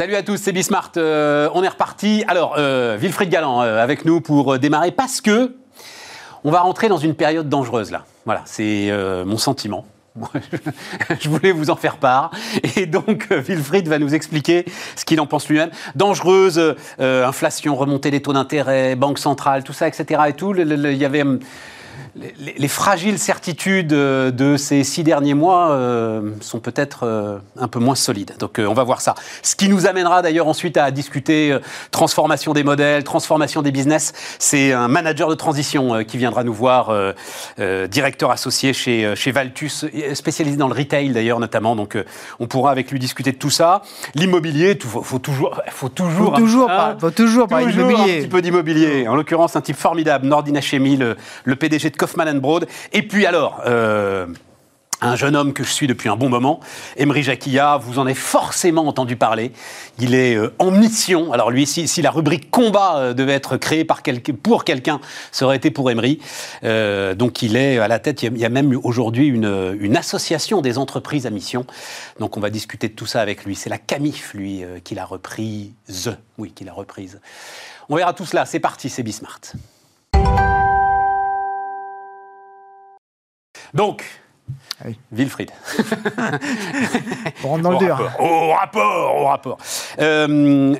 Salut à tous, c'est Bismart. Euh, on est reparti. Alors, euh, Wilfried Galland euh, avec nous pour démarrer parce que on va rentrer dans une période dangereuse là. Voilà, c'est mon sentiment. Je voulais vous en faire part. Et donc, Wilfried va nous expliquer ce qu'il en pense lui-même. Dangereuse, inflation, remontée des taux d'intérêt, banque centrale, tout ça, etc. Et tout. Il y avait. Les, les fragiles certitudes euh, de ces six derniers mois euh, sont peut-être euh, un peu moins solides. Donc euh, on va voir ça. Ce qui nous amènera d'ailleurs ensuite à discuter transformation des modèles, transformation des business. C'est un manager de transition qui viendra nous voir, directeur associé chez, chez Valtus, spécialisé dans le retail d'ailleurs notamment. Donc on pourra avec lui discuter de tout ça. L'immobilier, il faut, faut toujours, faut toujours, Faut toujours, hein, par- faut toujours Toujours un petit peu d'immobilier. En l'occurrence, un type formidable, Nordin Hachemi, le, le PDG de Kaufman Broad. Et puis alors, euh, un jeune homme que je suis depuis un bon moment, Emery Jacquilla, vous en avez forcément entendu parler. Il est euh, en mission. Alors lui, si, si la rubrique combat euh, devait être créée par quelqu'un, pour quelqu'un, ça aurait été pour Emery. Donc il est à la tête. Il y a, même aujourd'hui une, une association des entreprises à mission. Donc on va discuter de tout ça avec lui. C'est la Camif, lui, qui l'a reprise. Oui, qui l'a reprise. On verra tout cela. C'est parti, c'est Bismart. Donc, Ah oui. Wilfried. On rentre dans le au dur. Rapport, au rapport, au rapport. Euh,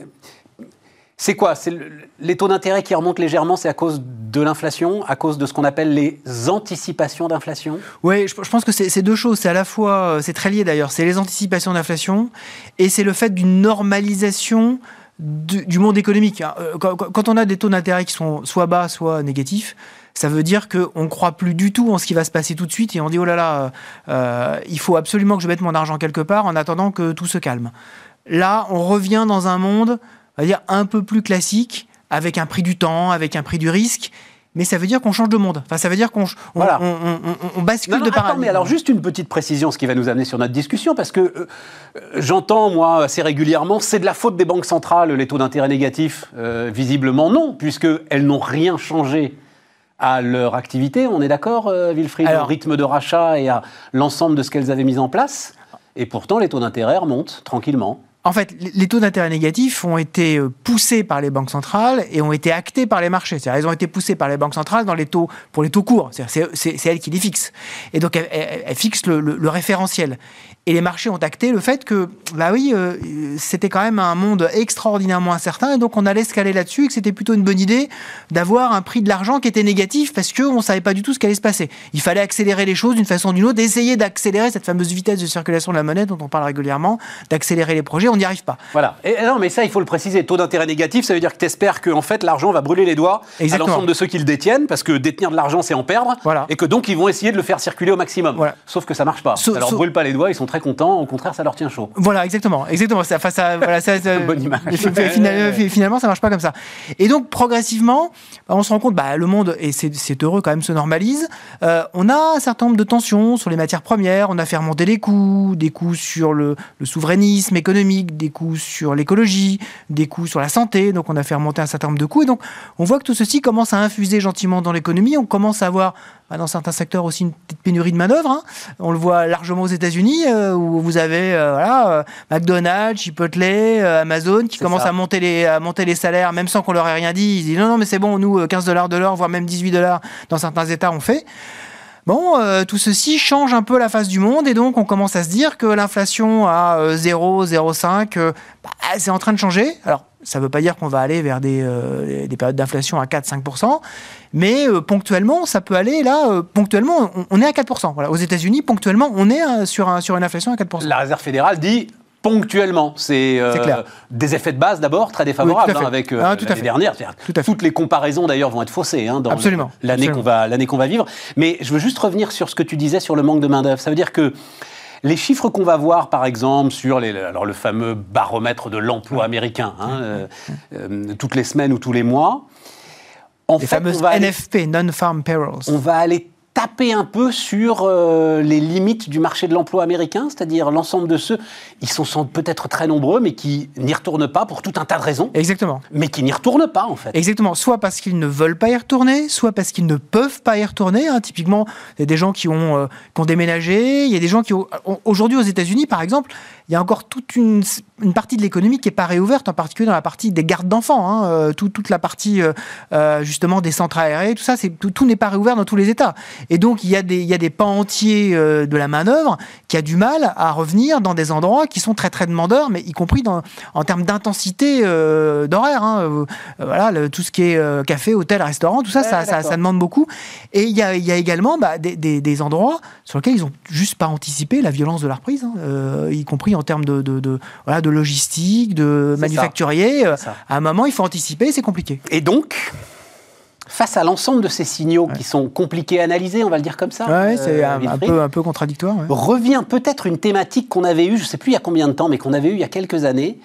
c'est quoi? C'est le- les taux d'intérêt qui remontent légèrement, c'est à cause de l'inflation, à cause de ce qu'on appelle les anticipations d'inflation? Oui, je, je pense que c'est c'est deux choses. C'est à la fois, euh, c'est très lié d'ailleurs, c'est les anticipations d'inflation et c'est le fait d'une normalisation du, du monde économique. hein. Euh, quand on a des taux d'intérêt qui sont soit bas, soit négatifs, ça veut dire qu'on ne croit plus du tout en ce qui va se passer tout de suite et on dit oh là là, euh, il faut absolument que je mette mon argent quelque part en attendant que tout se calme. Là, on revient dans un monde, on va dire, un peu plus classique, avec un prix du temps, avec un prix du risque. Mais ça veut dire qu'on change de monde. Enfin, ça veut dire qu'on on, Voilà. on- on- bascule Non, non, de attends, mais alors juste une petite précision, ce qui va nous amener sur notre discussion, parce que euh, euh, j'entends, moi, assez régulièrement, c'est de la faute des banques centrales, les taux d'intérêt négatifs. Euh, visiblement, non, puisqu'elles n'ont rien changé à leur activité. On est d'accord, euh, Wilfried, Alors- au rythme de rachat et à l'ensemble de ce qu'elles avaient mis en place Et pourtant, les taux d'intérêt remontent tranquillement. En fait, les- taux d'intérêt négatifs ont été euh, poussés par les banques centrales et ont été actés par les marchés. C'est-à-dire, ils ont été poussés par les banques centrales dans les taux, pour les taux courts. C'est-à-dire, C'est elles qui les fixent. Et donc, elles, elles- elles fixent le, le- le référentiel. Et les marchés ont acté le fait que, bah oui, euh, c'était quand même un monde extraordinairement incertain. Et donc, on allait se caler là-dessus et que c'était plutôt une bonne idée d'avoir un prix de l'argent qui était négatif parce qu'on ne savait pas du tout ce qui allait se passer. Il fallait accélérer les choses d'une façon ou d'une autre, d'essayer d'accélérer cette fameuse vitesse de circulation de la monnaie dont on parle régulièrement, d'accélérer les projets. On n'y arrive pas. Voilà. Et non, mais ça, il faut le préciser. Taux d'intérêt négatif, ça veut dire que tu espères que en fait, l'argent va brûler les doigts Exactement. à l'ensemble de ceux qui le détiennent, parce que détenir de l'argent, c'est en perdre. Voilà. Et que donc, ils vont essayer de le faire circuler au maximum. Voilà. Sauf que ça marche pas. Ça leur sauf- brûle pas les doigts, ils sont très contents. Au contraire, ça leur tient chaud. Voilà, exactement, exactement. Ça, ça, voilà, ça, ça- Bonne image. fi- fi- Finalement, fi- finalement, ça marche pas comme ça. Et donc, progressivement, bah, on se rend compte, bah, le monde, et c'est c'est heureux quand même, se normalise. Euh, on a un certain nombre de tensions sur les matières premières. On a fait remonter les coûts, des coûts sur le, le souverainisme économique, des coûts sur l'écologie, des coûts sur la santé. Donc, on a fait remonter un certain nombre de coûts. Et donc, on voit que tout ceci commence à infuser gentiment dans l'économie. On commence à avoir, bah, dans certains secteurs aussi, une petite pénurie de main-d'œuvre. hein. On le voit largement aux États-Unis, euh, où vous avez euh, voilà, euh, McDonald's, Chipotle, Amazon qui commencent ça. à monter, les, à monter les salaires, même sans qu'on leur ait rien dit. Ils disent non, non, mais c'est bon, nous, euh, 15 dollars de l'heure, voire même 18 dollars dans certains États, on fait. Bon, euh, tout ceci change un peu la face du monde et donc on commence à se dire que l'inflation à euh, 0, 0,5, euh, bah, c'est en train de changer. Alors, ça ne veut pas dire qu'on va aller vers des, euh, des périodes d'inflation à 4-5%, mais euh, ponctuellement, ça peut aller là, euh, ponctuellement, on, est à 4%. Voilà. Aux États-Unis, ponctuellement, on est euh, sur une inflation à 4%. La réserve fédérale dit ponctuellement. C'est euh, des effets de base d'abord très défavorables Oui, hein, avec euh, Ah, l'année dernière. C'est-à-dire Tout à fait. Toutes les comparaisons d'ailleurs vont être faussées hein, dans l'année qu'on va vivre. Mais je veux juste revenir sur ce que tu disais sur le manque de main d'œuvre. Ça veut dire que les chiffres qu'on va voir, par exemple, sur les, alors le fameux baromètre de l'emploi américain, hein, euh, euh, toutes les semaines ou tous les mois, en Les fait, fameuses on va aller- NFP, Non-Farm Payrolls. on va aller taper un peu sur euh, les limites du marché de l'emploi américain, c'est-à-dire l'ensemble de ceux, ils sont peut-être très nombreux, mais qui n'y retournent pas pour tout un tas de raisons. Exactement. Mais qui n'y retournent pas, en fait. Exactement. Soit parce qu'ils ne veulent pas y retourner, soit parce qu'ils ne peuvent pas y retourner. Hein. Typiquement, il y a des gens qui ont, euh, qui ont déménagé, il y a des gens qui ont... Aujourd'hui, aux États-Unis, par exemple, il y a encore toute une, une partie de l'économie qui n'est pas réouverte, en particulier dans la partie des gardes d'enfants, hein, euh, toute la partie euh, justement des centres aérés, tout ça, tout, tout n'est pas réouvert dans tous les États. Et donc, il y a des, il y a des pans entiers euh, de la main-d'œuvre qui a du mal à revenir dans des endroits qui sont très, très demandeurs, mais y compris dans, en termes d'intensité euh, d'horaire. Hein. Euh, voilà, tout ce qui est café, hôtel, restaurant, tout ça, ça, ça, demande beaucoup. Et il y a, il y a également bah, des, des, endroits sur lesquels ils n'ont juste pas anticipé la violence de la reprise, hein, y compris en termes de, de, de, voilà, de logistique, de manufacturier. À un moment, il faut anticiper, c'est compliqué. Et donc face à l'ensemble de ces signaux qui sont compliqués à analyser, on va le dire comme ça. Oui, c'est euh, un, peu, un peu contradictoire. Revient peut-être une thématique qu'on avait eue, je ne sais plus il y a combien de temps, mais qu'on avait eue il y a quelques années,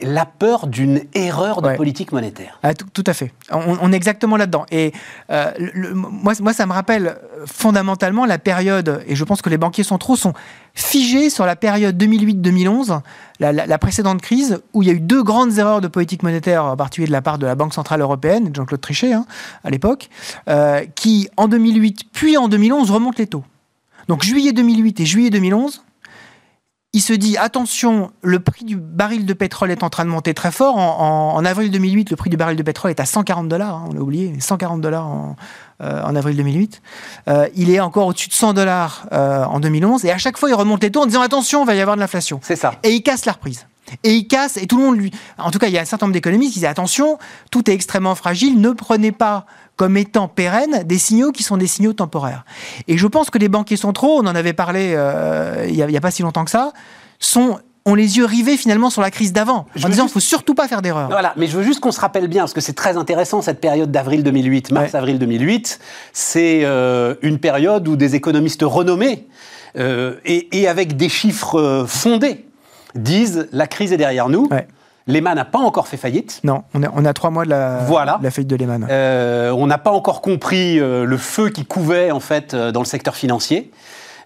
la peur d'une erreur de politique monétaire. Ah, tout, à fait. On, est exactement là-dedans. Et euh, moi, moi, ça me rappelle fondamentalement la période, et je pense que les banquiers centraux sont figés sur la période 2008-2011, la, précédente crise, où il y a eu deux grandes erreurs de politique monétaire, en particulier de la part de la Banque Centrale Européenne, Jean-Claude Trichet, hein, à l'époque, euh, qui, en 2008 puis en 2011, remontent les taux. Donc juillet 2008 et juillet 2011, il se dit attention, le prix du baril de pétrole est en train de monter très fort. En, avril 2008, le prix du baril de pétrole est à 140 dollars. Hein, on l'a oublié, 140 dollars en, euh, avril 2008. Euh, il est encore au-dessus de 100 dollars euh, en 2011. Et à chaque fois, il remonte les taux en disant attention, il va y avoir de l'inflation. C'est ça. Et il casse la reprise. Et il casse, et tout le monde lui. En tout cas, il y a un certain nombre d'économistes qui disent attention, tout est extrêmement fragile, ne prenez pas comme étant pérennes des signaux qui sont des signaux temporaires. Et je pense que les banquiers centraux, on en avait parlé euh, il n'y a, pas si longtemps que ça, sont ont les yeux rivés finalement sur la crise d'avant, en disant qu'il ne faut surtout pas faire d'erreur. Voilà, mais je veux juste qu'on se rappelle bien, parce que c'est très intéressant cette période d'avril 2008, mars-avril 2008, c'est euh, une période où des économistes renommés euh, et, avec des chiffres fondés disent la crise est derrière nous. Lehman n'a pas encore fait faillite. Non, on a, on a trois mois de la, voilà. la faillite de Lehman. Euh, on n'a pas encore compris euh, le feu qui couvait en fait euh, dans le secteur financier.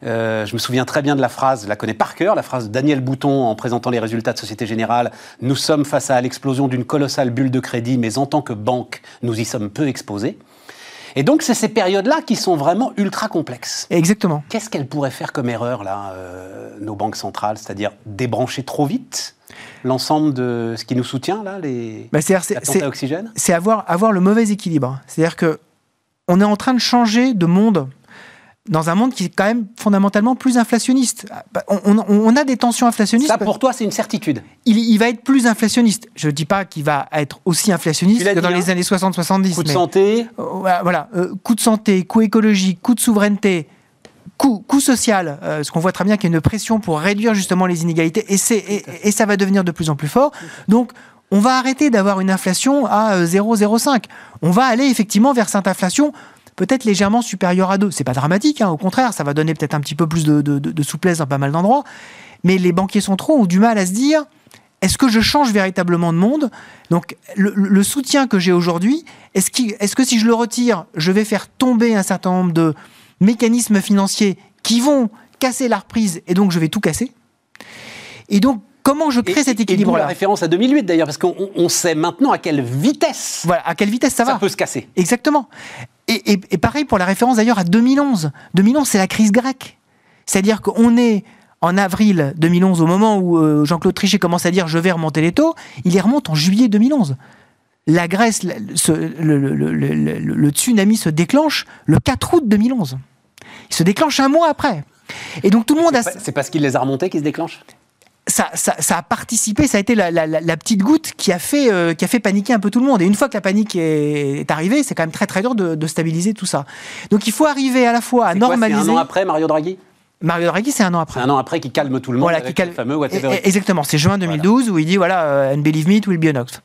je me souviens très bien de la phrase, je la connais par cœur, la phrase de Daniel Bouton en présentant les résultats de Société Générale. Nous sommes face à l'explosion d'une colossale bulle de crédit, mais en tant que banque, nous y sommes peu exposés. Et donc, c'est ces périodes-là qui sont vraiment ultra complexes. Exactement. Qu'est-ce qu'elles pourraient faire comme erreur, là, nos banques centrales C'est-à-dire débrancher trop vite l'ensemble de ce qui nous soutient, là, les bah, c'est, oxygène C'est avoir, avoir le mauvais équilibre. C'est-à-dire que on est en train de changer de monde dans un monde qui est quand même fondamentalement plus inflationniste. Bah, on, a des tensions inflationnistes. Ça, pour toi, c'est une certitude. Il, va être plus inflationniste. Je ne dis pas qu'il va être aussi inflationniste que dans les hein. années 60-70. Coût de santé euh, Voilà, euh, coût de santé, coût écologique, coût de souveraineté, coût, social, euh, ce qu'on voit très bien qu'il y a une pression pour réduire justement les inégalités, et, et, ça va devenir de plus en plus fort. Donc, on va arrêter d'avoir une inflation à 0,05. Euh, on va aller effectivement vers cette inflation peut-être légèrement supérieure à 2. C'est pas dramatique, hein, au contraire, ça va donner peut-être un petit peu plus de, souplesse dans pas mal d'endroits. Mais les banquiers centraux ont du mal à se dire est-ce que je change véritablement de monde? Donc, le, soutien que j'ai aujourd'hui, est-ce, est-ce que si je le retire, je vais faire tomber un certain nombre de, mécanismes financiers qui vont casser la reprise et donc je vais tout casser. Et donc, comment je crée cet équilibre-là La référence à 2008 d'ailleurs, parce qu'on sait maintenant à quelle vitesse. Voilà, à quelle vitesse ça, va. Ça peut se casser. Exactement. Et, pareil pour la référence d'ailleurs à 2011. 2011, c'est la crise grecque. C'est-à-dire qu'on est en avril 2011, au moment où euh, Jean-Claude Trichet commence à dire je vais remonter les taux, il les remonte en juillet 2011 la Grèce, le, tsunami se déclenche le 4 août 2011. Il se déclenche un mois après. Et donc tout le monde a. C'est parce qu'il les a remontés qu'il se déclenche? Ça, a participé, ça a été la, petite goutte qui a, fait, euh, qui a fait paniquer un peu tout le monde. Et une fois que la panique est, arrivée, c'est quand même très très dur de, stabiliser tout ça. Donc il faut arriver à la fois à normaliser. C'est un an après Mario Draghi? Mario Draghi, c'est un an après. Un an après qui calme tout le monde voilà, avec le fameux whatever. Exactement, c'est juin 2012 où il dit voilà, euh, and believe me, it will be enough.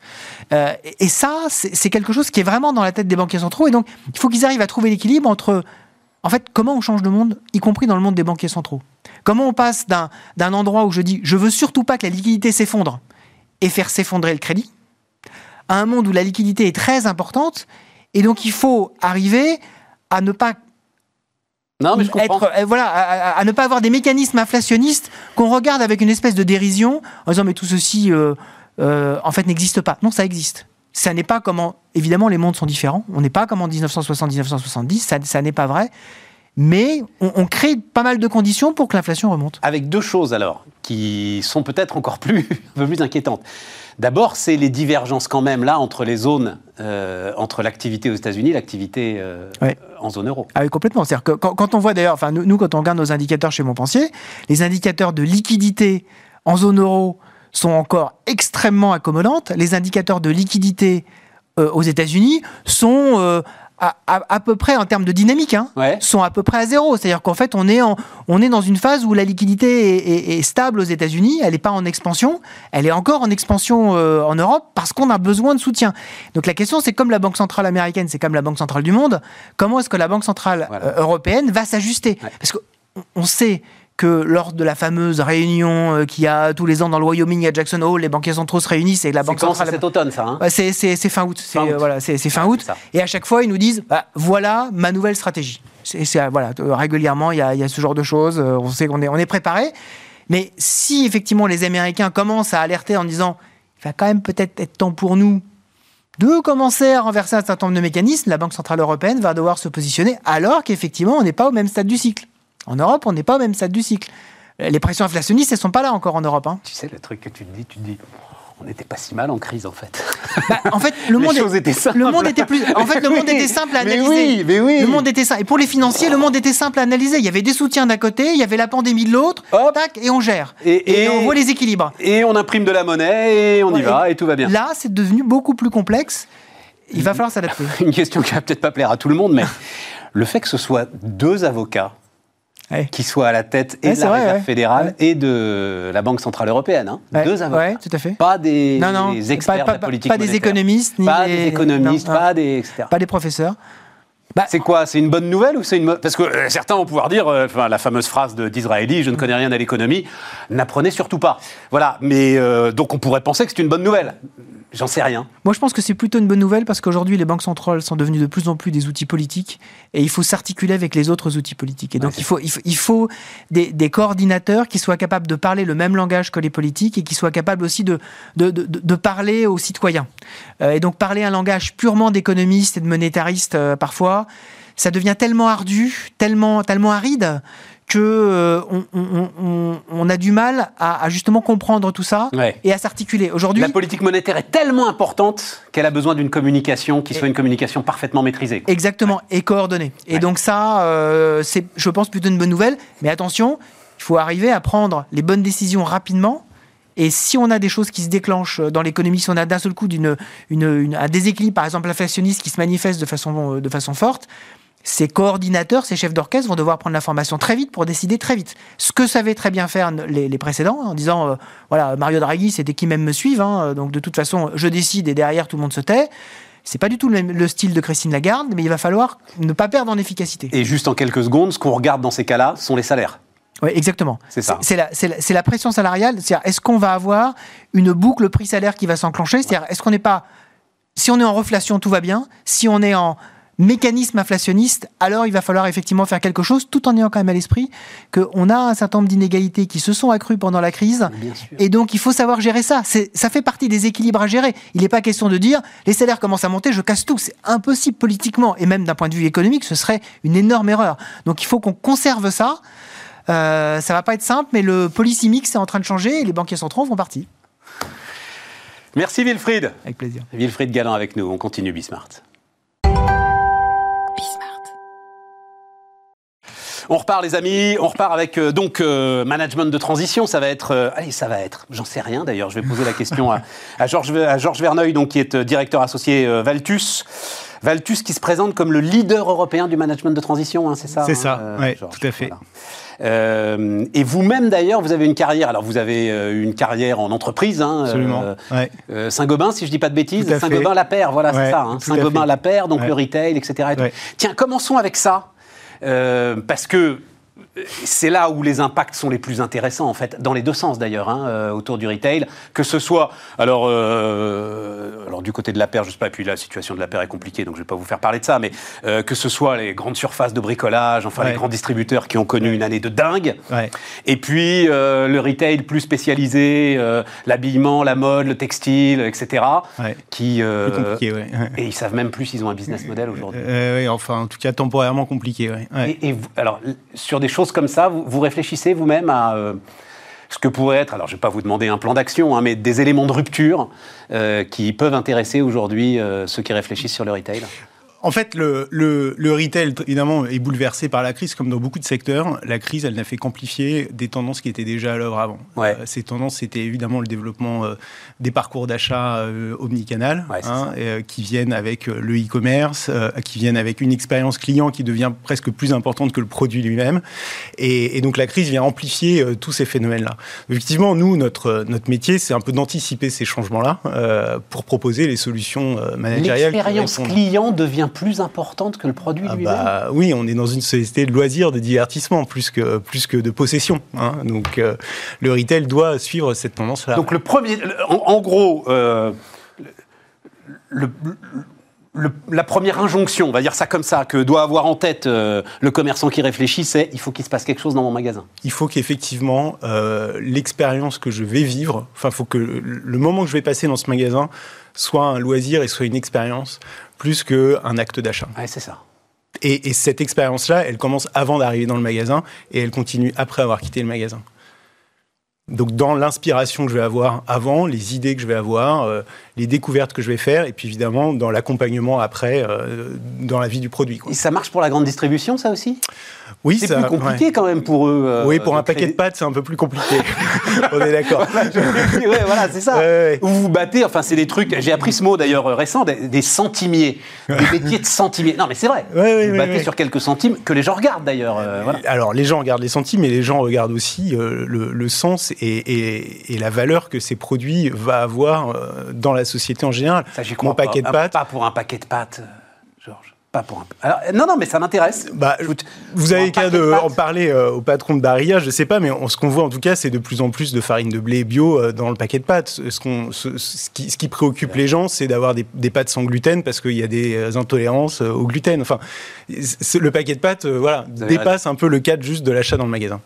Euh, et ça, c'est quelque chose qui est vraiment dans la tête des banquiers centraux. Et donc, il faut qu'ils arrivent à trouver l'équilibre entre, en fait, comment on change de monde, y compris dans le monde des banquiers centraux. Comment on passe d'un endroit où je dis je veux surtout pas que la liquidité s'effondre et faire s'effondrer le crédit, à un monde où la liquidité est très importante. Et donc, il faut arriver à ne pas Non, mais je comprends. être, euh, voilà, à, à- à ne pas avoir des mécanismes inflationnistes qu'on regarde avec une espèce de dérision en disant mais tout ceci euh, euh, en fait n'existe pas. Non, ça existe. Ça n'est pas comme en- évidemment les mondes sont différents. On n'est pas comme en 1960-1970. Ça, ça n'est pas vrai. Mais on, on crée pas mal de conditions pour que l'inflation remonte. Avec deux choses alors, qui sont peut-être encore plus, un peu plus inquiétantes. D'abord, c'est les divergences quand même là entre les zones, euh, entre l'activité aux États-Unis et l'activité euh, Ouais. en zone euro. Ah oui, complètement. C'est-à-dire que quand, quand on voit d'ailleurs, enfin nous, nous, quand on regarde nos indicateurs chez Montpensier, les indicateurs de liquidité en zone euro sont encore extrêmement accommodantes. Les indicateurs de liquidité euh, aux États-Unis sont à, à- à peu près en termes de dynamique, hein, Ouais. sont à peu près à zéro. C'est-à-dire qu'en fait, on est, en, on est dans une phase où la liquidité est, est- est stable aux États-Unis, elle n'est pas en expansion, elle est encore en expansion euh, en Europe parce qu'on a besoin de soutien. Donc la question, c'est comme la Banque centrale américaine, c'est comme la Banque centrale du monde, comment est-ce que la Banque centrale Voilà. euh, européenne va s'ajuster? Ouais. Parce qu'on on sait que lors de la fameuse réunion euh, qu'il y a tous les ans dans le Wyoming à Jackson Hole, les banquiers centraux se réunissent et la C'est Banque c'est centrale cet automne, ça hein c'est, c'est- c'est fin août. C'est, Fin août. euh, voilà, c'est, c'est fin Ouais, août. c'est ça. Et à chaque fois, ils nous disent bah, voilà ma nouvelle stratégie. C'est, c'est, euh, voilà, régulièrement, il y a, il y a ce genre de choses. euh, On sait qu'on est, on est préparé. Mais si effectivement les Américains commencent à alerter en disant il va quand même peut-être être temps pour nous de commencer à renverser un certain nombre de mécanismes, la Banque Centrale Européenne va devoir se positionner alors qu'effectivement, on n'est pas au même stade du cycle. En Europe, on n'est pas au même stade du cycle. Les pressions inflationnistes, elles ne sont pas là encore en Europe. hein. Tu sais, le truc que tu te dis, tu te dis, on n'était pas si mal en crise en fait. Bah, en fait, le Les monde, étaient simples. le monde était plus. En fait, le Mais monde était simple à mais analyser. oui, mais oui. Le monde était simple. Et pour les financiers, le monde était simple à analyser. Il y avait des soutiens d'un côté, il y avait la pandémie de l'autre. Tac, et on gère. Et- et- on voit les équilibres. Et on imprime de la monnaie et on y va et tout va bien. Là, c'est devenu beaucoup plus complexe. Il va falloir s'adapter. Une question qui va peut-être pas plaire à tout le monde, mais le fait que ce soit deux avocats Ouais. qui soient à la tête et Ouais, de la vrai, Réserve fédérale et de la Banque centrale européenne, hein. Deux avocats. ouais, tout à fait. Pas des Non, non, experts pas- de la pas- politique pas des économistes, ni pas des- des économistes, non, pas des etc. Pas des professeurs. Bah, C'est quoi C'est une bonne nouvelle ou c'est une parce que euh, certains vont pouvoir dire, euh, enfin la fameuse phrase de- d'Israéli, je ne connais rien à l'économie, n'apprenez surtout pas. Voilà, mais euh, donc on pourrait penser que c'est une bonne nouvelle. J'en sais rien. Moi, je pense que c'est plutôt une bonne nouvelle parce qu'aujourd'hui, les banques centrales sont devenues de plus en plus des outils politiques et il faut s'articuler avec les autres outils politiques. Et donc, il faut, il faut, il faut des, des coordinateurs qui soient capables de parler le même langage que les politiques et qui soient capables aussi de, de, de, de- de parler aux citoyens. Euh, et donc, parler un langage purement d'économistes et de monétaristes, euh, parfois, ça devient tellement ardu, tellement, tellement aride que euh, on, on- on- on a du mal à, à justement comprendre tout ça Ouais. et à s'articuler. Aujourd'hui, La politique monétaire est tellement importante qu'elle a besoin d'une communication qui soit une communication parfaitement maîtrisée. quoi. Exactement, et coordonné. Et Ouais. donc ça, euh, c'est, je pense, plutôt une bonne nouvelle. Mais attention, il faut arriver à prendre les bonnes décisions rapidement. Et si on a des choses qui se déclenchent dans l'économie, si on a d'un seul coup d'une, une- une- un déséquilibre, par exemple inflationniste, qui se manifeste de façon, de façon forte, ces coordinateurs, ces chefs d'orchestre vont devoir prendre l'information très vite pour décider très vite. Ce que savaient très bien faire les, les précédents, en disant, euh, voilà, Mario Draghi, c'était qui même me suive, hein, donc de toute façon, je décide et derrière, tout le monde se tait. C'est pas du tout le, style de Christine Lagarde, mais il va falloir ne pas perdre en efficacité. Et juste en quelques secondes, ce qu'on regarde dans ces cas-là sont les salaires. Oui, exactement. C'est ça. C'est la, c'est la- c'est la pression salariale. C'est-à-dire, est-ce qu'on va avoir une boucle prix-salaire qui va s'enclencher? C'est-à-dire, est-ce qu'on n'est pas. Si on est en reflation, tout va bien. Si on est en mécanisme inflationniste, alors il va falloir effectivement faire quelque chose, tout en ayant quand même à l'esprit qu'on a un certain nombre d'inégalités qui se sont accrues pendant la crise. Et donc, il faut savoir gérer ça. Ça fait partie des équilibres à gérer. Il n'est pas question de dire les salaires commencent à monter, je casse tout. C'est impossible politiquement. Et même d'un point de vue économique, ce serait une énorme erreur. Donc, il faut qu'on conserve ça. Euh, ça va pas être simple, mais le policy mix est en train de changer et les banquiers centraux en font partie. Merci Wilfried. Avec plaisir. Wilfried Galland avec nous. On continue Bismart. On repart les amis, on repart avec euh, donc euh, management de transition. Ça va être, euh, allez, ça va être, j'en sais rien d'ailleurs. Je vais poser la question à, à Georges à Georges Verneuil, donc qui est directeur associé Valtus. Valtus qui se présente comme le leader européen du management de transition, hein, c'est ça C'est hein, ça, ouais, tout à fait. Euh, et vous-même d'ailleurs, vous avez une carrière. Alors vous avez une carrière en entreprise, hein, Absolument. euh, ouais. Saint-Gobain, si je dis pas de bêtises, Tout à fait. Saint-Gobain-la-Paire, voilà, c'est ça. Saint-Gobain la paire, donc le retail, etc. et. Tiens, commençons avec ça, Euh, parce que c'est là où les impacts sont les plus intéressants, en fait, dans les deux sens d'ailleurs, hein, euh, autour du retail. Que ce soit, alors, euh, alors du côté de la paire, je sais pas, et puis la situation de la paire est compliquée, donc je vais pas vous faire parler de ça, mais euh, que ce soit les grandes surfaces de bricolage, enfin les grands distributeurs qui ont connu une année de dingue, et puis le retail plus spécialisé, l'habillement, la mode, le textile, etc., qui et ils savent même plus s'ils ont un business model aujourd'hui. oui, enfin, en tout cas temporairement compliqué. Et, et alors sur des choses comme ça, vous, réfléchissez vous-même à euh, ce que pourrait être, alors je ne vais pas vous demander un plan d'action, hein, mais des éléments de rupture euh, qui peuvent intéresser aujourd'hui euh, ceux qui réfléchissent sur le retail? En fait, le, le, le, retail, évidemment, est bouleversé par la crise, comme dans beaucoup de secteurs. La crise, elle n'a fait qu'amplifier des tendances qui étaient déjà à l'œuvre avant. Ouais. Euh, ces tendances, c'était évidemment le développement euh, des parcours d'achat euh, omnicanal, hein, qui viennent avec le e-commerce, qui viennent avec une expérience client qui devient presque plus importante que le produit lui-même. Et, et, donc, la crise vient amplifier tous ces phénomènes-là. Effectivement, nous, notre, notre métier, c'est un peu d'anticiper ces changements-là pour proposer les solutions managériales. L'expérience client devient plus importante que le produit ah lui-même bah, Oui, on est dans une société de loisirs, de divertissement, plus que, plus que de possession. Hein. Donc euh, le retail doit suivre cette tendance-là. Donc le premier, en, gros, euh, le, la première injonction, on va dire ça comme ça, que doit avoir en tête euh, le commerçant qui réfléchit, c'est il faut qu'il se passe quelque chose dans mon magasin. Il faut qu'effectivement l'expérience que je vais vivre, enfin, il faut que le moment que je vais passer dans ce magasin soit un loisir et soit une expérience plus qu'un acte d'achat. Ouais, c'est ça. Et, et cette expérience-là, elle commence avant d'arriver dans le magasin et elle continue après avoir quitté le magasin. Donc dans l'inspiration que je vais avoir avant, les idées que je vais avoir, euh, les découvertes que je vais faire, et puis évidemment dans l'accompagnement après, euh, dans la vie du produit. Et ça marche pour la grande distribution, ça aussi? Oui, c'est plus compliqué quand même pour eux. Euh, oui, pour un paquet de pâtes, c'est un peu plus compliqué. On est d'accord. ouais, voilà, c'est ça. Vous vous battez, enfin c'est des trucs. J'ai appris ce mot d'ailleurs récent, des, centimiers, des métiers de centimiers. Non, mais c'est vrai. vous vous battez sur quelques centimes que les gens regardent d'ailleurs. Alors les gens regardent les centimes, mais les gens regardent aussi le, le sens et, la valeur que ces produits vont avoir euh, dans la société en général. Ça, Mon paquet de pâtes. Pas pour un paquet de pâtes, euh. Pas pour un... Alors, non, non, mais ça m'intéresse. Bah, vous avez qu'à en parler euh, au patron de Barilla, je ne sais pas, mais ce qu'on voit en tout cas, c'est de plus en plus de farine de blé bio dans le paquet de pâtes. Ce, qui, ce qui, préoccupe les gens, c'est d'avoir des, pâtes sans gluten parce qu'il y a des intolérances au gluten. Enfin, le paquet de pâtes, voilà, dépasse un peu le cadre juste de l'achat dans le magasin.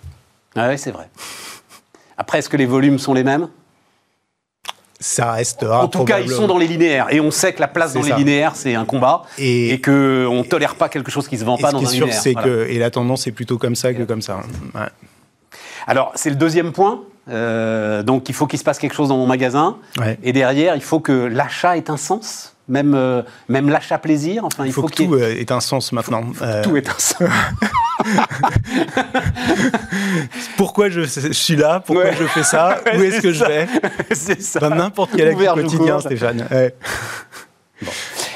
Ah oui, c'est vrai. Après, est-ce que les volumes sont les mêmes? Ça restera. En tout cas, ils sont dans les linéaires. Et on sait que la place dans les linéaires, c'est un combat. Et, et qu'on ne tolère pas quelque chose qui ne se vend pas dans un sûr, linéaire. que, et la tendance est plutôt comme ça que comme ça. Alors, c'est le deuxième point. Euh, donc, il faut qu'il se passe quelque chose dans mon magasin. Et derrière, il faut que l'achat ait un sens même, euh, même l'achat plaisir. Enfin, il, faut, que tout ait... ait un sens maintenant. Tout ait un sens. pourquoi je, suis là? Pourquoi je fais ça? Où est-ce que je vais? C'est ça. Dans n'importe quel acte quotidien, Stéphane.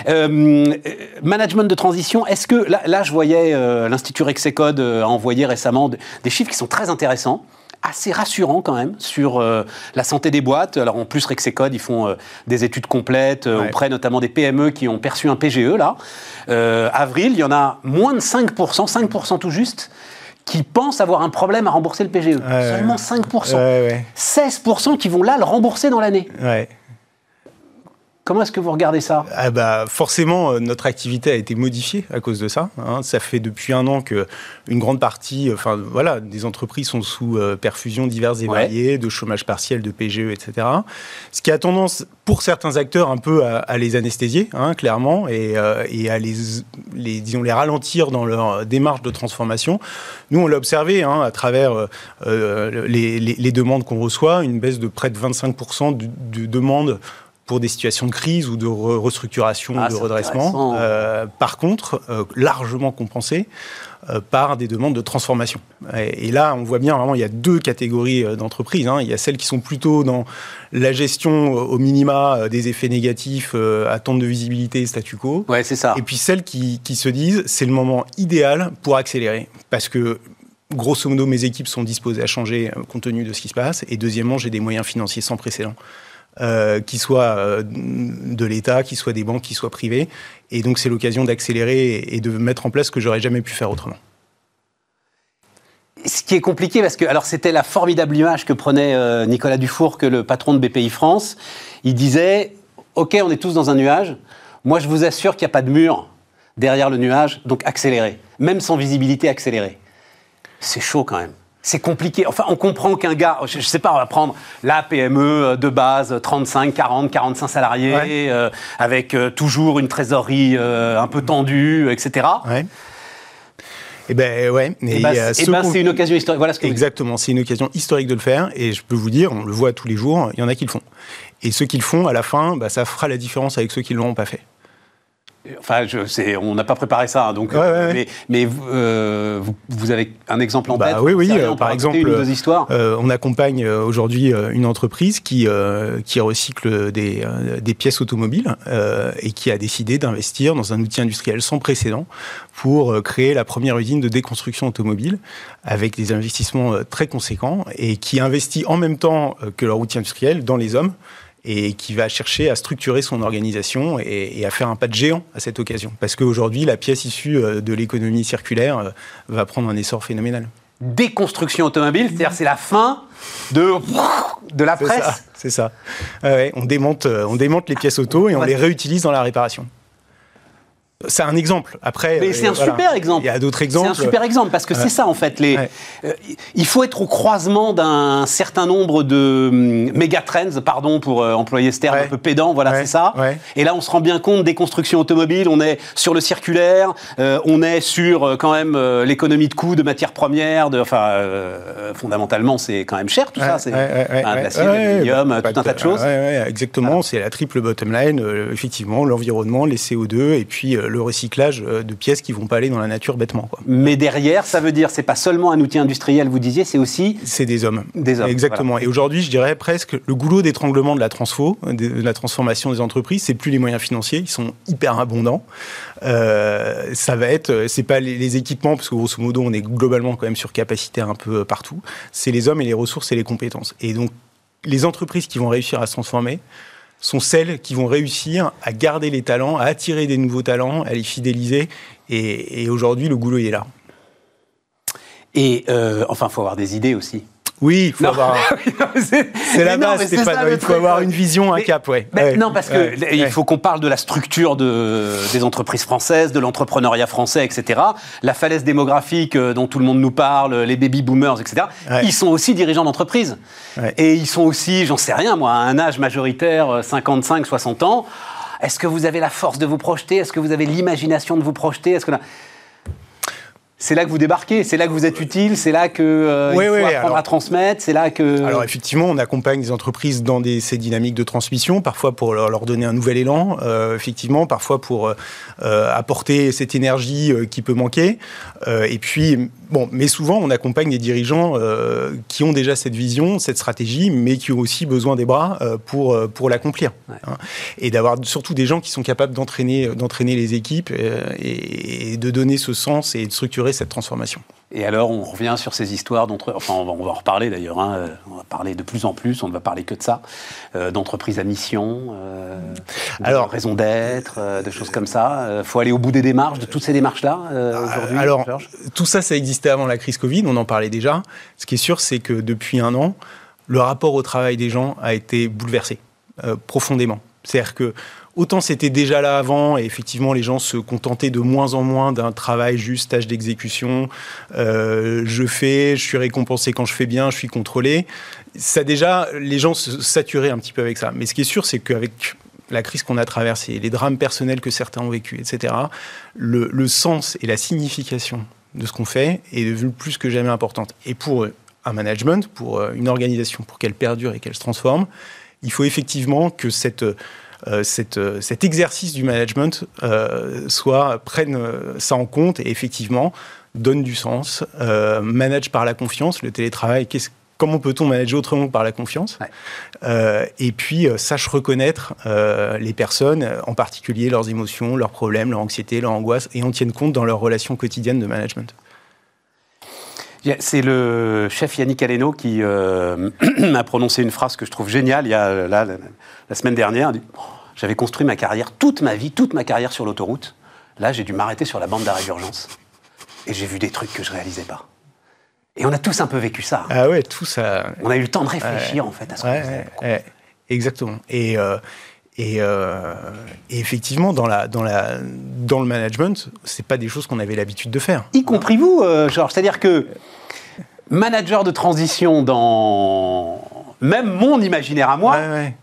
Euh, management de transition, est-ce que là, je voyais euh, l'Institut Rexecode a envoyé récemment des chiffres qui sont très intéressants assez rassurant quand même sur euh, la santé des boîtes. Alors en plus, Rexecode, ils font euh, des études complètes euh, auprès notamment des PME qui ont perçu un PGE là. avril, il y en a moins de 5%, 5% tout juste, qui pensent avoir un problème à rembourser le PGE. Seulement 5%. 16% qui vont là le rembourser dans l'année. Comment est-ce que vous regardez ça? Ah bah, Forcément, euh, notre activité a été modifiée à cause de ça. Hein. Ça fait depuis un an que une grande partie, euh, enfin voilà, des entreprises sont sous euh, perfusion diverses et variées, de chômage partiel, de PGE, etc. Ce qui a tendance, pour certains acteurs, un peu à, les anesthésier, hein, clairement, et, à les, les, disons, les ralentir dans leur démarche de transformation. Nous, on l'a observé hein, à travers les, les, demandes qu'on reçoit, une baisse de près de 25% de, de demandes pour des situations de crise ou de restructuration, ah, de redressement. Euh, par contre, euh, largement compensé euh, par des demandes de transformation. Et, là, on voit bien vraiment, il y a deux catégories d'entreprises. Hein. Il y a celles qui sont plutôt dans la gestion au minima des effets négatifs, attente de visibilité, statu quo. Ouais, c'est ça. Et puis celles qui, qui se disent, c'est le moment idéal pour accélérer. Parce que grosso modo, mes équipes sont disposées à changer compte tenu de ce qui se passe. Et deuxièmement, j'ai des moyens financiers sans précédent. Euh, qui soit euh, de l'État, qui soit des banques, qui soient privées. Et donc c'est l'occasion d'accélérer et de mettre en place ce que j'aurais jamais pu faire autrement. qui est compliqué parce que, alors c'était la formidable image que prenait euh, Nicolas Dufour, que le patron de BPI France. Il disait Ok, on est tous dans un nuage. Moi, je vous assure qu'il n'y a pas de mur derrière le nuage, donc accélérez. Même sans visibilité, accélérez. C'est chaud quand même. C'est compliqué. Enfin, on comprend qu'un gars, je, ne sais pas, on va prendre la PME de base, 35, 40, 45 salariés, euh, avec euh, toujours une trésorerie un peu tendue, etc. Ouais. Eh ben ouais. Et, eh ben, eh ben, c'est une occasion historique. Voilà ce que Exactement, c'est une occasion historique de le faire. Et je peux vous dire, on le voit tous les jours, il y en a qui le font. Et ceux qui le font, à la fin, bah, ça fera la différence avec ceux qui ne l'ont pas fait. Enfin, je, on n'a pas préparé ça, hein, donc. mais, mais euh, vous, avez un exemple en bah tête Oui, oui. Euh, par exemple, euh, on accompagne aujourd'hui une entreprise qui qui recycle des, des pièces automobiles et qui a décidé d'investir dans un outil industriel sans précédent pour créer la première usine de déconstruction automobile avec des investissements très conséquents et qui investit en même temps que leur outil industriel dans les hommes et qui va chercher à structurer son organisation et, à faire un pas de géant à cette occasion. Parce qu'aujourd'hui, la pièce issue euh, de l'économie circulaire euh, va prendre un essor phénoménal. Déconstruction automobile, c'est-à-dire c'est la fin de, de la presse. C'est ça. on, démonte, euh, on démonte les pièces auto et on les réutilise dans la réparation. C'est un exemple. Après, mais c'est un super exemple. Il y a d'autres exemples. C'est un super exemple parce que c'est ça en fait. Les, euh, il faut être au croisement d'un certain nombre de hum, méga trends, pardon pour euh, employer ce terme un peu pédant. Voilà, c'est ça. Et là, on se rend bien compte des constructions automobiles. On est sur le circulaire. Euh, on est sur quand même l'économie de coûts de matières premières. De, enfin, fondamentalement, c'est quand même cher tout ça. C'est un glacier, l'aluminium, tout un tas de choses. exactement. C'est la triple bottom line. effectivement, l'environnement, les CO2 et puis le recyclage euh, de pièces qui vont pas aller dans la nature bêtement. Quoi. Mais derrière, ça veut dire, c'est pas seulement un outil industriel, vous disiez, c'est aussi... C'est des hommes. Des hommes. Exactement. Et aujourd'hui, je dirais presque, le goulot d'étranglement de la transfo, de la transformation des entreprises, c'est plus les moyens financiers, ils sont hyper abondants. Euh, ça va être, c'est pas les, équipements, parce que grosso modo, on est globalement quand même sur un peu partout. C'est les hommes et les ressources et les compétences. Et donc, les entreprises qui vont réussir à se transformer, sont celles qui vont réussir à garder les talents, à attirer des nouveaux talents, à les fidéliser. Et, aujourd'hui, le goulot, est là. Et euh, enfin, il faut avoir des idées aussi. Oui, il faut avoir. c'est la base, c'est pas. il faut avoir une vision, un cap, ouais. Non, parce que il faut qu'on parle de la structure de, des entreprises françaises, de l'entrepreneuriat français, etc. La falaise démographique euh, dont tout le monde nous parle, les baby boomers, etc. Ils sont aussi dirigeants d'entreprise. Et ils sont aussi, j'en sais rien, moi, à un âge majoritaire, 55, euh, 60 ans. Est-ce que vous avez la force de vous projeter? Est-ce que vous avez l'imagination de vous projeter? Est-ce que c'est là que vous débarquez, c'est là que vous êtes utile, c'est là que euh, il faut apprendre à transmettre, c'est là que. Alors effectivement, on accompagne les entreprises dans des, ces dynamiques de transmission, parfois pour leur, donner un nouvel élan, euh, effectivement, parfois pour euh, apporter cette énergie qui peut manquer. et puis, bon, mais souvent, on accompagne des dirigeants qui ont déjà cette vision, cette stratégie, mais qui ont aussi besoin des bras pour pour l'accomplir. Hein. Et d'avoir surtout des gens qui sont capables d'entraîner d'entraîner les équipes et, et de donner ce sens et de structurer cette transformation. Et alors, on revient sur ces histoires d'entre... Enfin, on va, on va, en reparler d'ailleurs. Hein. On va parler de plus en plus. On ne va parler que de ça, euh, d'entreprises à mission, euh, alors raison d'être, euh, de choses comme ça. Il faut aller au bout des démarches, de toutes ces démarches-là aujourd'hui. Alors, tout ça, ça existait avant la crise Covid. On en parlait déjà. Ce qui est sûr, c'est que depuis un an, le rapport au travail des gens a été bouleversé profondément. C'est-à-dire que Autant c'était déjà là avant, et effectivement les gens se contentaient de moins en moins d'un travail juste tâche d'exécution. Euh, je fais, je suis récompensé quand je fais bien, je suis contrôlé. Ça déjà, les gens se saturaient un petit peu avec ça. Mais ce qui est sûr, c'est qu'avec la crise qu'on a traversée, les drames personnels que certains ont vécu, etc., le, sens et la signification de ce qu'on fait est devenu plus que jamais importante. Et pour un management, pour une organisation, pour qu'elle perdure et qu'elle se transforme, il faut effectivement que cette euh, euh, cet exercice du management euh, soit prenne ça en compte et effectivement donne du sens, manage par la confiance, le télétravail, comment peut-on manager autrement que par la confiance? Et puis, sache reconnaître les personnes, en particulier leurs émotions, leurs problèmes, leur anxiété, leur angoisse, et en tienne compte dans leurs relations quotidiennes de management. C'est le chef Yannick Aleno qui a prononcé une phrase que je trouve géniale il y a là, la semaine dernière. J'avais construit ma carrière, toute ma vie, toute ma carrière sur l'autoroute. Là, j'ai dû m'arrêter sur la bande d'arrêt d'urgence. Et j'ai vu des trucs que je réalisais pas. Et on a tous un peu vécu ça. Ah ouais, tout ça. On a eu le temps de réfléchir en fait à ce qu'on Ouais, faisait. ouais, exactement. Et, euh, et, euh, et effectivement, dans, la, dans, la, dans le management, c'est pas des choses qu'on avait l'habitude de faire. Y compris vous, euh, Georges. C'est-à-dire que manager de transition dans même mon imaginaire à moi, Ouais, ouais.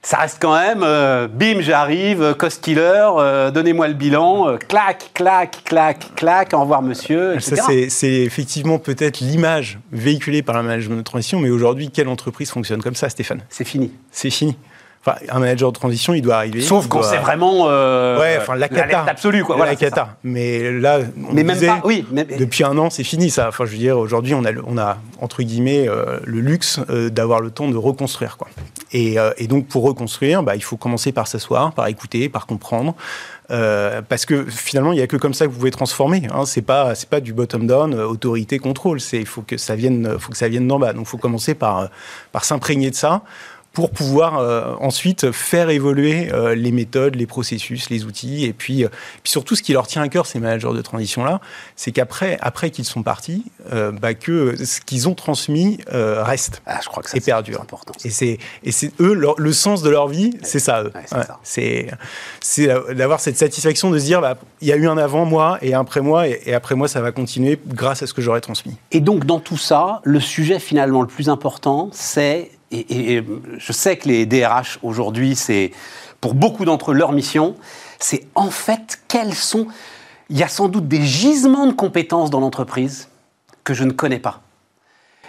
ça reste quand même euh, bim, j'arrive, euh, cost killer, donnez-moi le bilan, clac, clac, clac, clac, au revoir monsieur, Ça, etc. c'est effectivement peut-être l'image véhiculée par le management de transition, mais aujourd'hui, quelle entreprise fonctionne comme ça, Stéphane? C'est fini. C'est fini. Enfin, un manager de transition, il doit arriver. Sauf quand doit- c'est vraiment euh, Ouais, enfin, la cata. absolue, quoi. La Voilà, ça. cata. Mais là, on Mais même disait, pas, oui. mais- Depuis un an, c'est fini ça. Enfin, je veux dire, aujourd'hui, on a, on a entre guillemets euh, le luxe euh, d'avoir le temps de reconstruire, quoi. Et, euh, et donc, pour reconstruire, bah, il faut commencer par s'asseoir, par écouter, par comprendre, Euh, parce que finalement, il n'y a que comme ça que vous pouvez transformer. Hein. C'est pas, c'est pas du bottom down, euh, autorité, contrôle. C'est, il faut que ça vienne, faut que ça vienne d'en bas. Donc, il faut commencer par, par s'imprégner de ça pour pouvoir euh, ensuite faire évoluer euh, les méthodes, les processus, les outils, et puis, euh, puis surtout ce qui leur tient à cœur ces managers de transition là, c'est qu'après, après qu'ils sont partis, bah, que ce qu'ils ont transmis reste. Ah, je crois que ça, Et c'est perdure. important. Et c'est et c'est eux leur- le sens de leur vie, c'est ça eux. Ouais, c'est Ouais. d'avoir cette satisfaction de se dire bah, il y a eu un avant moi et un après moi et, et après moi ça va continuer grâce à ce que j'aurais transmis. Et donc, dans tout ça, le sujet finalement le plus important, c'est, et, je sais que les DRH aujourd'hui, c'est pour beaucoup d'entre eux leur mission, c'est en fait quels sont. Il y a sans doute des gisements de compétences dans l'entreprise que je ne connais pas.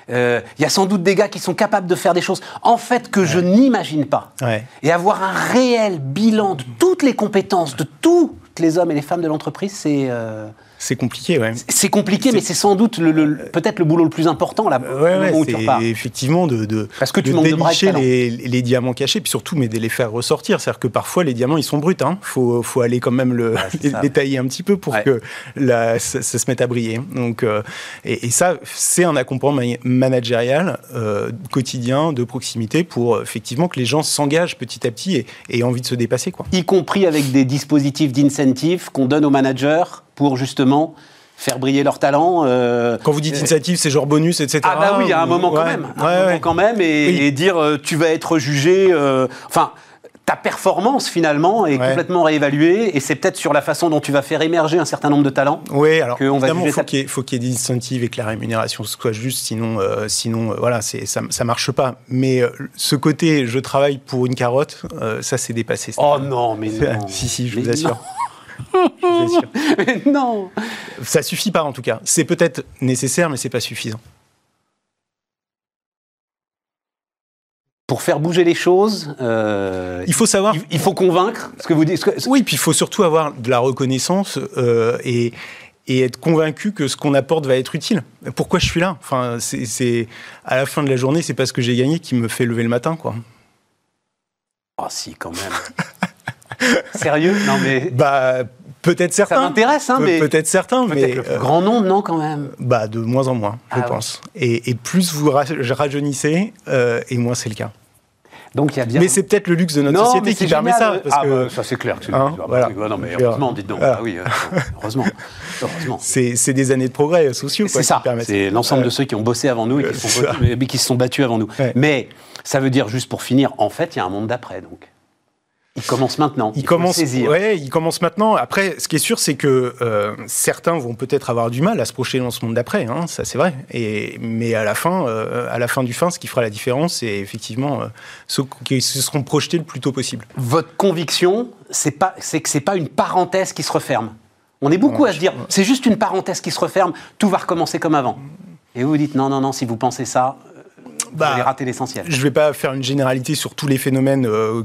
Euh, Il y a sans doute des gars qui sont capables de faire des choses, en fait, que je n'imagine pas. Ouais. Et avoir un réel bilan de toutes les compétences de tous les hommes et les femmes de l'entreprise, c'est. euh, C'est compliqué, ouais. c'est compliqué, mais c'est sans doute le, le- peut-être le boulot le plus important là, Ouais, au ouais, moment où tu repars. effectivement de, de, Parce que tu de les, les diamants cachés, puis surtout, mais de les faire ressortir. C'est-à-dire que parfois, les diamants, ils sont bruts. Il faut, faut aller quand même le, détailler un petit peu pour Ouais. que la, ça, ça se mette à briller. Donc, euh, et, et ça, c'est un accompagnement ma- managérial euh, quotidien, de proximité, pour euh, effectivement que les gens s'engagent petit à petit et, et aient envie de se dépasser. Quoi. Y compris avec des dispositifs d'incentive qu'on donne aux managers pour justement faire briller leur talent. euh, Quand vous dites initiative, c'est genre bonus, etc. Ah bah oui, il y a un ou- moment quand ouais, même, un ouais, moment ouais. quand même, et, Oui. et dire euh, tu vas être jugé. euh, Enfin. Ta performance finalement est complètement réévaluée et c'est peut-être sur la façon dont tu vas faire émerger un certain nombre de talents. Oui, alors qu'on va évidemment, juger il faut ça. qu'il y, ait- faut qu'il y ait des incentives et que la rémunération soit juste, sinon, euh, sinon euh, voilà, ça ne marche pas. Mais euh, ce côté, je travaille pour une carotte, euh, ça c'est dépassé. Oh non, mais non. si, si, je Mais vous assure. non. Mais. Ça suffit pas en tout cas. C'est peut-être nécessaire, mais c'est pas suffisant. Pour faire bouger les choses, euh, Il faut savoir. il, il faut convaincre. Ce que vous dites. ce que- Oui, puis il faut surtout avoir de la reconnaissance euh, et, et être convaincu que ce qu'on apporte va être utile. Pourquoi je suis là? Enfin, c'est, c'est- à la fin de la journée, c'est pas ce que j'ai gagné qui me fait lever le matin, quoi. Ah si, quand même. Sérieux Non mais Bah, peut-être ça certains. m'intéresse, hein, Pe- mais Peut-être certains, mais le plus euh, grand nombre, non, quand même. bah, de moins en moins, je Ah ouais. pense. Et, et plus vous ra- rajeunissez, euh, et moins c'est le cas. Donc il y a bien. Mais c'est peut-être le luxe de notre non, société qui permet ça. Parce ah, que bah, ça c'est clair. que c'est- Hein, voilà. non, mais heureusement, dites donc. voilà. Ah oui, euh, heureusement. heureusement. c'est, des années de progrès sociaux. quoi, C'est ça. C'est l'ensemble Euh, de ceux qui ont bossé avant nous et qui, se sont, ça. battus, mais qui se sont battus avant nous. Ouais. Mais ça veut dire, juste pour finir, en fait, il y a un monde d'après. Donc, il commence maintenant. Il commence, ouais, il commence maintenant. Après, ce qui est sûr, c'est que euh, certains vont peut-être avoir du mal à se projeter dans ce monde d'après. hein, ça, c'est vrai. Et mais à la fin, euh, à la fin du fin, ce qui fera la différence, c'est effectivement euh, ceux qui se seront projetés le plus tôt possible. Votre conviction, c'est pas, c'est que c'est pas une parenthèse qui se referme. On est beaucoup à se dire, c'est juste une parenthèse qui se referme, tout va recommencer comme avant. Et vous vous dites, non, non, non, si vous pensez ça, vous Bah, l'essentiel. Je ne vais pas faire une généralité sur tous les phénomènes euh,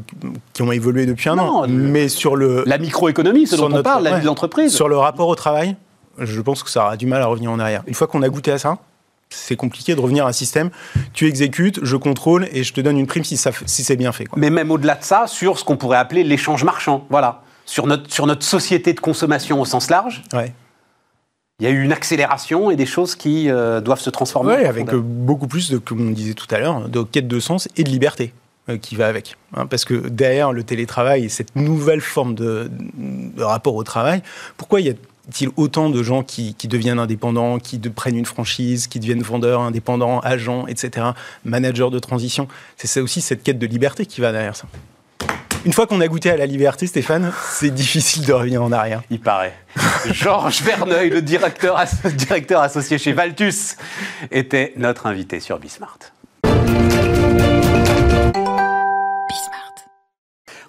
qui ont évolué depuis un Non, an, le- mais sur le La microéconomie, ce dont on notre- parle, la vie d'entreprise. Sur le rapport au travail, je pense que ça aura du mal à revenir en arrière. Une fois qu'on a goûté à ça, c'est compliqué de revenir à un système. Tu exécutes, je contrôle et je te donne une prime si, ça si c'est bien fait. quoi. Mais même au-delà de ça, sur ce qu'on pourrait appeler l'échange marchand. Voilà. Sur notre, sur notre société de consommation au sens large, Ouais. Il y a eu une accélération et des choses qui euh, doivent se transformer. En avec euh, beaucoup plus de, comme on disait tout à l'heure, de quête de sens et de liberté euh, qui va avec. hein, parce que derrière le télétravail et cette nouvelle forme de, rapport au travail, pourquoi y a il autant de gens qui, deviennent indépendants, qui prennent une franchise, qui deviennent vendeurs indépendants, agents, etc., managers de transition? C'est ça aussi cette quête de liberté qui va derrière ça. Une fois qu'on a goûté à la liberté, Stéphane, c'est difficile de revenir en arrière. Il paraît. Georges Verneuil, le directeur, associé chez Valtus, était notre invité sur Bismart.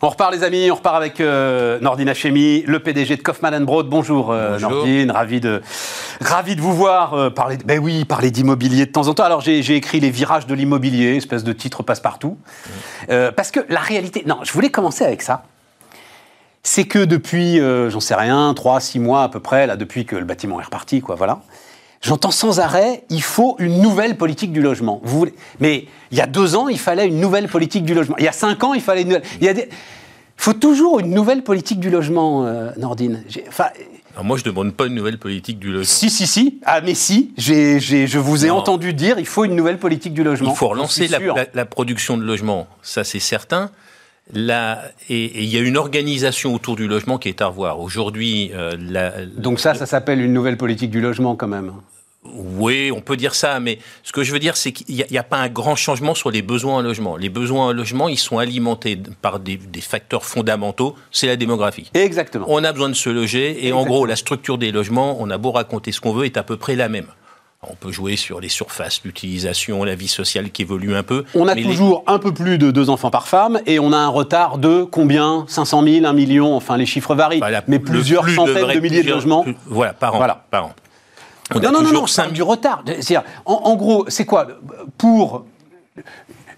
On repart les amis, on repart avec euh, Nordine Hachemi, le PDG de Kaufmann Broad. Bonjour, euh, Nordine, ravi de, ravi de vous voir euh, parler, ben oui, parler d'immobilier de temps en temps. Alors j'ai écrit les virages de l'immobilier, espèce de titre passe-partout. parce que la réalité, non, je voulais commencer avec ça. C'est que depuis, j'en sais rien, 3, 6 mois à peu près, là, depuis que le bâtiment est reparti, quoi, voilà. J'entends sans arrêt, il faut une nouvelle politique du logement. Vous voulez... Mais il y a deux ans, il fallait une nouvelle politique du logement. Il y a cinq ans, il fallait une nouvelle. Il y a des... faut toujours une nouvelle politique du logement, euh, Nordine. Enfin, moi, je ne demande pas une nouvelle politique du logement. Si, si, si. Ah, mais si. je vous ai entendu dire il faut une nouvelle politique du logement. Il faut relancer la, la, production de logements. Ça, c'est certain. Et il y a une organisation autour du logement qui est à revoir. Aujourd'hui, euh, donc ça, ça s'appelle une nouvelle politique du logement quand même. Oui, on peut dire ça, mais ce que je veux dire, c'est qu'il n'y a, pas un grand changement sur les besoins en logement. Les besoins en logement, ils sont alimentés par des, facteurs fondamentaux, c'est la démographie. Exactement. On a besoin de se loger, et en gros, la structure des logements, on a beau raconter ce qu'on veut, est à peu près la même. On peut jouer sur les surfaces, l'utilisation, la vie sociale qui évolue un peu. On a toujours un peu plus de deux enfants par femme et on a un retard de combien? 500 000, 1 million, enfin les chiffres varient, mais plusieurs centaines de, milliers de logements. voilà, par an. Voilà. Par an. On non, non, non, non, c'est du retard. En, en gros, c'est quoi? Pour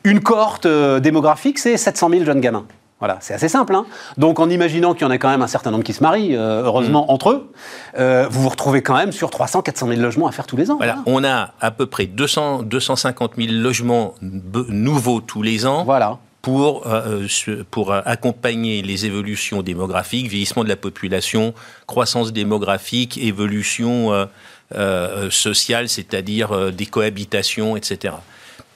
une cohorte euh, démographique, c'est 700 000 jeunes gamins. Voilà, c'est assez simple. Hein. Donc en imaginant qu'il y en a quand même un certain nombre qui se marient, euh, heureusement, mm. entre eux, euh, vous vous retrouvez quand même sur 300, 400 000 logements à faire tous les ans. Voilà, on a à peu près 200, 250 000 logements nouveaux tous les ans. Voilà. Pour, euh, pour accompagner les évolutions démographiques, vieillissement de la population, croissance démographique, évolution sociale, c'est-à-dire des cohabitations, etc.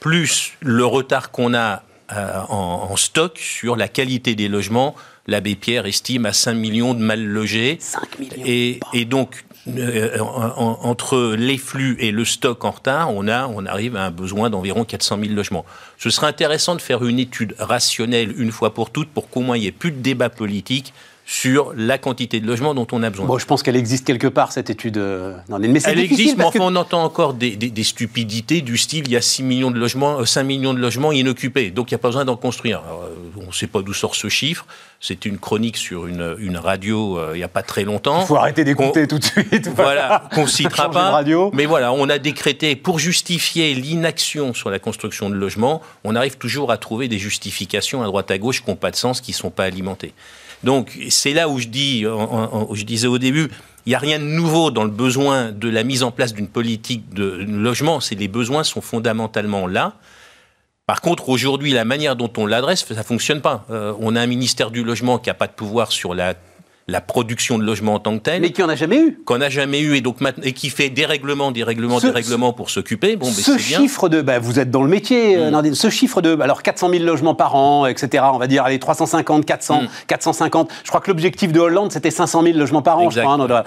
Plus le retard qu'on a euh, en, stock sur la qualité des logements. L'abbé Pierre estime à 5 millions de mal logés. 5 millions. Et, et donc, euh, entre les flux et le stock en retard, on, a, on arrive à un besoin d'environ 400 000 logements. Ce serait intéressant de faire une étude rationnelle une fois pour toutes pour qu'au moins il n'y ait plus de débat politique sur la quantité de logements dont on a besoin. Bon, je pense qu'elle existe quelque part, cette étude. Euh, mais Elle existe, mais enfin, on entend encore des, stupidités du style il y a 6 millions de logements, 5 euh, millions de logements inoccupés, donc il n'y a pas besoin d'en construire. Euh, on ne sait pas d'où sort ce chiffre. C'est une chronique sur une, une radio il n'y a pas très longtemps. Il faut arrêter d'écouter tout de suite. Voilà, qu'on citera pas. Radio. Mais voilà, on a décrété, pour justifier l'inaction sur la construction de logements, on arrive toujours à trouver des justifications à droite à gauche qui n'ont pas de sens, qui ne sont pas alimentées. Donc c'est là où je, dis, je disais au début, il n'y a rien de nouveau dans le besoin de la mise en place d'une politique de logement. C'est les besoins sont fondamentalement là. Par contre, aujourd'hui, la manière dont on l'adresse, ça fonctionne pas. Euh, on a un ministère du logement qui n'a pas de pouvoir sur la la production de logements en tant que telle. Mais qui en a jamais eu. Qu'on n'a jamais eu et donc et qui fait des règlements, des règlements, des règlements pour s'occuper. Bon, ce chiffre de, bah, vous êtes dans le métier, euh, mm. Nardine, ce chiffre de, alors 400 000 logements par an, etc. On va dire, allez, 350, 400, 450. Je crois que l'objectif de Hollande, c'était 500 000 logements par an, je crois. Hein,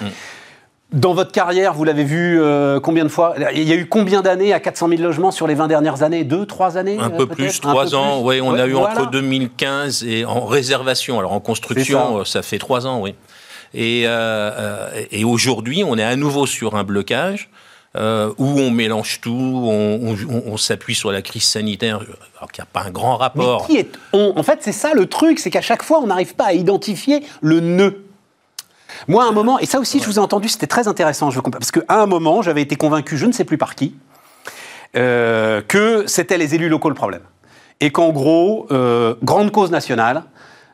dans votre carrière, vous l'avez vu euh, combien de fois? Il y a eu combien d'années à 400 000 logements sur les 20 dernières années? Deux, trois années Un peu plus, trois ans. Oui, on a eu entre 2015 et en réservation. Alors en construction, ça. fait trois ans, oui. Et, euh, et aujourd'hui, on est à nouveau sur un blocage. Euh, où on mélange tout, on, on, s'appuie sur la crise sanitaire, alors qu'il n'y a pas un grand rapport. Mais qui est En fait, c'est ça le truc, c'est qu'à chaque fois, on n'arrive pas à identifier le nœud. Moi, à un moment, et ça aussi, je vous ai entendu, c'était très intéressant, je parce qu'à un moment, j'avais été convaincu, je ne sais plus par qui, euh, que c'était les élus locaux le problème. Et qu'en gros, euh, grande cause nationale,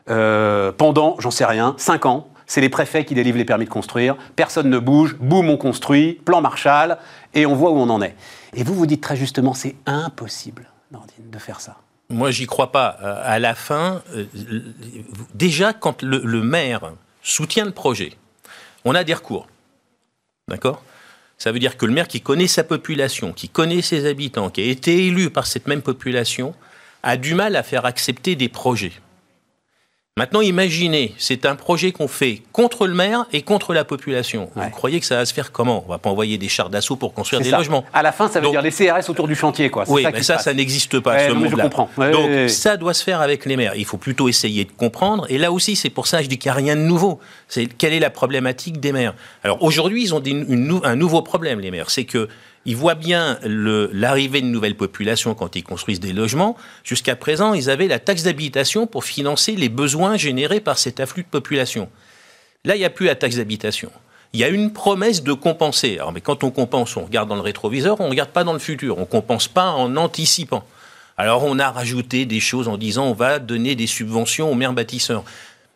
euh, pendant, j'en sais rien, 5 ans, c'est les préfets qui délivrent les permis de construire, personne ne bouge, boum, on construit, plan Marshall, et on voit où on en est. Et vous, vous dites très justement, c'est impossible, Nordine, de faire ça. Moi, j'y crois pas. À la fin, déjà, quand le maire soutient le projet. On a des recours. D'accord? Ça veut dire que le maire qui connaît sa population, qui connaît ses habitants, qui a été élu par cette même population, a du mal à faire accepter des projets. Maintenant, imaginez, c'est un projet qu'on fait contre le maire et contre la population. Vous croyez que ça va se faire comment? On va pas envoyer des chars d'assaut pour construire des logements. À la fin, ça veut dire les CRS autour du chantier, quoi. Oui, ça mais ça, ça n'existe pas, ce monde-là. Donc, ça doit se faire avec les maires. Il faut plutôt essayer de comprendre. Et là aussi, c'est pour ça que je dis qu'il n'y a rien de nouveau. C'est quelle est la problématique des maires? Alors aujourd'hui, ils ont un nouveau problème, les maires. C'est que ils voient bien l'arrivée de nouvelles populations quand ils construisent des logements. Jusqu'à présent, ils avaient la taxe d'habitation pour financer les besoins générés par cet afflux de population. Là, il n'y a plus la taxe d'habitation. Il y a une promesse de compenser. Alors, mais quand on compense, on regarde dans le rétroviseur, on ne regarde pas dans le futur. On ne compense pas en anticipant. Alors, on a rajouté des choses en disant on va donner des subventions aux maires bâtisseurs.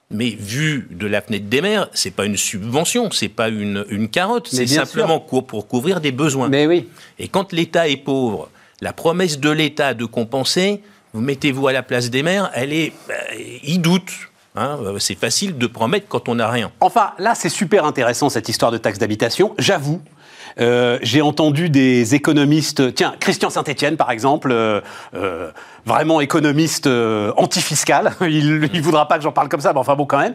Mais vu de la fenêtre des maires, c'est pas une subvention, c'est pas une, une carotte, c'est simplement pour couvrir des besoins. Mais oui. Et quand l'État est pauvre, la promesse de l'État de compenser, vous mettez-vous à la place des maires, elle est, bah, ils doutent. Hein, c'est facile de promettre quand on n'a rien. Enfin, là, c'est super intéressant cette histoire de taxe d'habitation. J'avoue, euh, j'ai entendu des économistes, tiens, Christian Saint-Etienne par exemple, euh, euh, vraiment économiste antifiscal, il ne voudra pas que j'en parle comme ça, mais enfin bon quand même,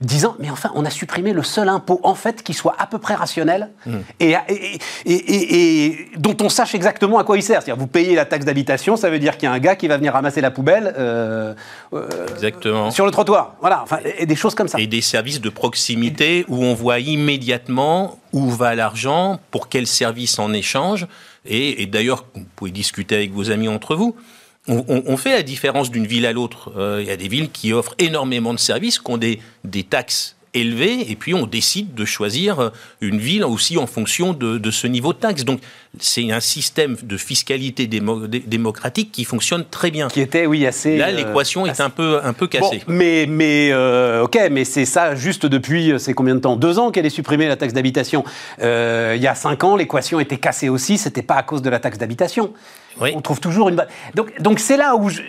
disant mais enfin on a supprimé le seul impôt en fait qui soit à peu près rationnel mmh. et, et, dont on sache exactement à quoi il sert. C'est-à-dire vous payez la taxe d'habitation, ça veut dire qu'il y a un gars qui va venir ramasser la poubelle euh, euh, exactement. sur le trottoir. Voilà, enfin, et des choses comme ça. Et des services de proximité où on voit immédiatement où va l'argent, pour quel service en échange. Et, d'ailleurs, vous pouvez discuter avec vos amis entre vous on, fait la différence d'une ville à l'autre. Euh, il y a des villes qui offrent énormément de services, qui ont des, des taxes élevées, et puis on décide de choisir euh, une ville aussi en fonction de, ce niveau de taxe. Donc c'est un système de fiscalité démocratique qui fonctionne très bien. Qui était, oui, assez... Là, l'équation est un peu, un peu cassée. mais, mais ok, mais c'est ça juste depuis, c'est combien de temps? Deux ans qu'elle est supprimée, la taxe d'habitation. Euh, il y a cinq ans, l'équation était cassée aussi, c'était pas à cause de la taxe d'habitation. On trouve toujours une. Donc, donc c'est là où je,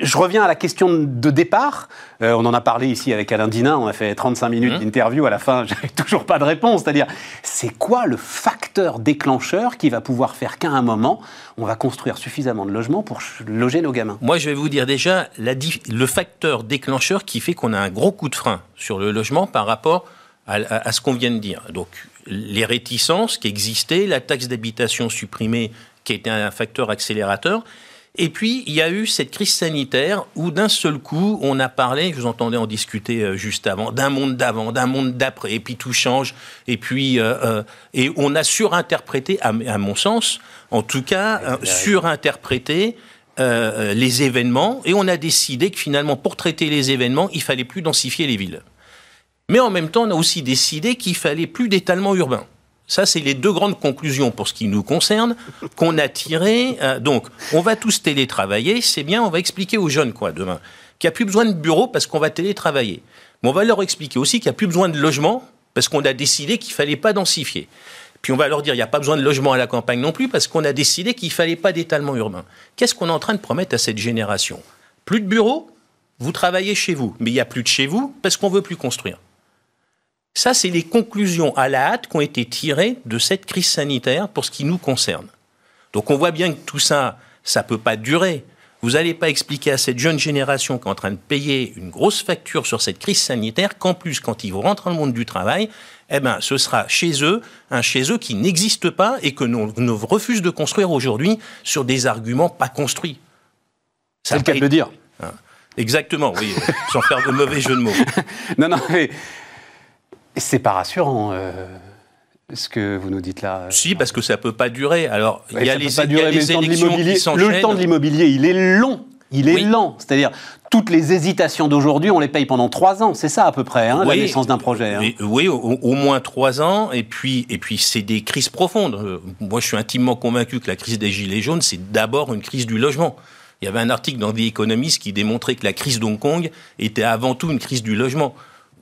je, reviens à la question de départ. Euh, on en a parlé ici avec Alain Dinin. On a fait 35 minutes mmh. d'interview. À la fin, j'avais toujours pas de réponse. C'est-à-dire, c'est quoi le facteur déclencheur qui va pouvoir faire qu'à un moment, on va construire suffisamment de logements pour loger nos gamins? Moi, je vais vous dire déjà la, le facteur déclencheur qui fait qu'on a un gros coup de frein sur le logement par rapport à, à ce qu'on vient de dire. Donc, les réticences qui existaient, la taxe d'habitation supprimée qui a été un facteur accélérateur. Et puis, il y a eu cette crise sanitaire où d'un seul coup, on a parlé, je vous entendais en discuter euh, juste avant, d'un monde d'avant, d'un monde d'après, et puis tout change, et puis, euh, euh, et on a surinterprété, à, mon sens, en tout cas, surinterprété les événements, et on a décidé que finalement, pour traiter les événements, il fallait plus densifier les villes. Mais en même temps, on a aussi décidé qu'il fallait plus d'étalement urbain. Ça, c'est les deux grandes conclusions pour ce qui nous concerne qu'on a tirées. Euh, donc, on va tous télétravailler, c'est bien, on va expliquer aux jeunes, quoi, demain, qu'il n'y a plus besoin de bureau parce qu'on va télétravailler. Mais on va leur expliquer aussi qu'il n'y a plus besoin de logement parce qu'on a décidé qu'il ne fallait pas densifier. Puis on va leur dire qu'il n'y a pas besoin de logement à la campagne non plus parce qu'on a décidé qu'il ne fallait pas d'étalement urbain. Qu'est-ce qu'on est en train de promettre à cette génération? Plus de bureaux? Vous travaillez chez vous, mais il n'y a plus de chez vous parce qu'on ne veut plus construire. Ça, c'est les conclusions à la hâte qui ont été tirées de cette crise sanitaire pour ce qui nous concerne. Donc on voit bien que tout ça, ça ne peut pas durer. Vous n'allez pas expliquer à cette jeune génération qui est en train de payer une grosse facture sur cette crise sanitaire qu'en plus, quand ils vont rentrer dans le monde du travail, eh ben, ce sera chez eux, un chez eux qui n'existe pas et que nous, nous refuse de construire aujourd'hui sur des arguments pas construits. C'est le cas de le dire. Hein. Exactement, oui, sans faire de mauvais jeux de mots. non, non, mais c'est pas rassurant. Euh, ce que vous nous dites là. Si, parce que ça peut pas durer. Alors, il y a les, pas durer, y a les élections qui Le temps de l'immobilier, il est long. Il est lent. C'est-à-dire, toutes les hésitations d'aujourd'hui, on les paye pendant trois ans. C'est ça à peu près, hein, la naissance d'un projet. Hein. Oui, au, moins trois ans. Et puis, et puis c'est des crises profondes. Euh, moi, je suis intimement convaincu que la crise des Gilets jaunes, c'est d'abord une crise du logement. Il y avait un article dans The Economist qui démontrait que la crise d'Hong Kong était avant tout une crise du logement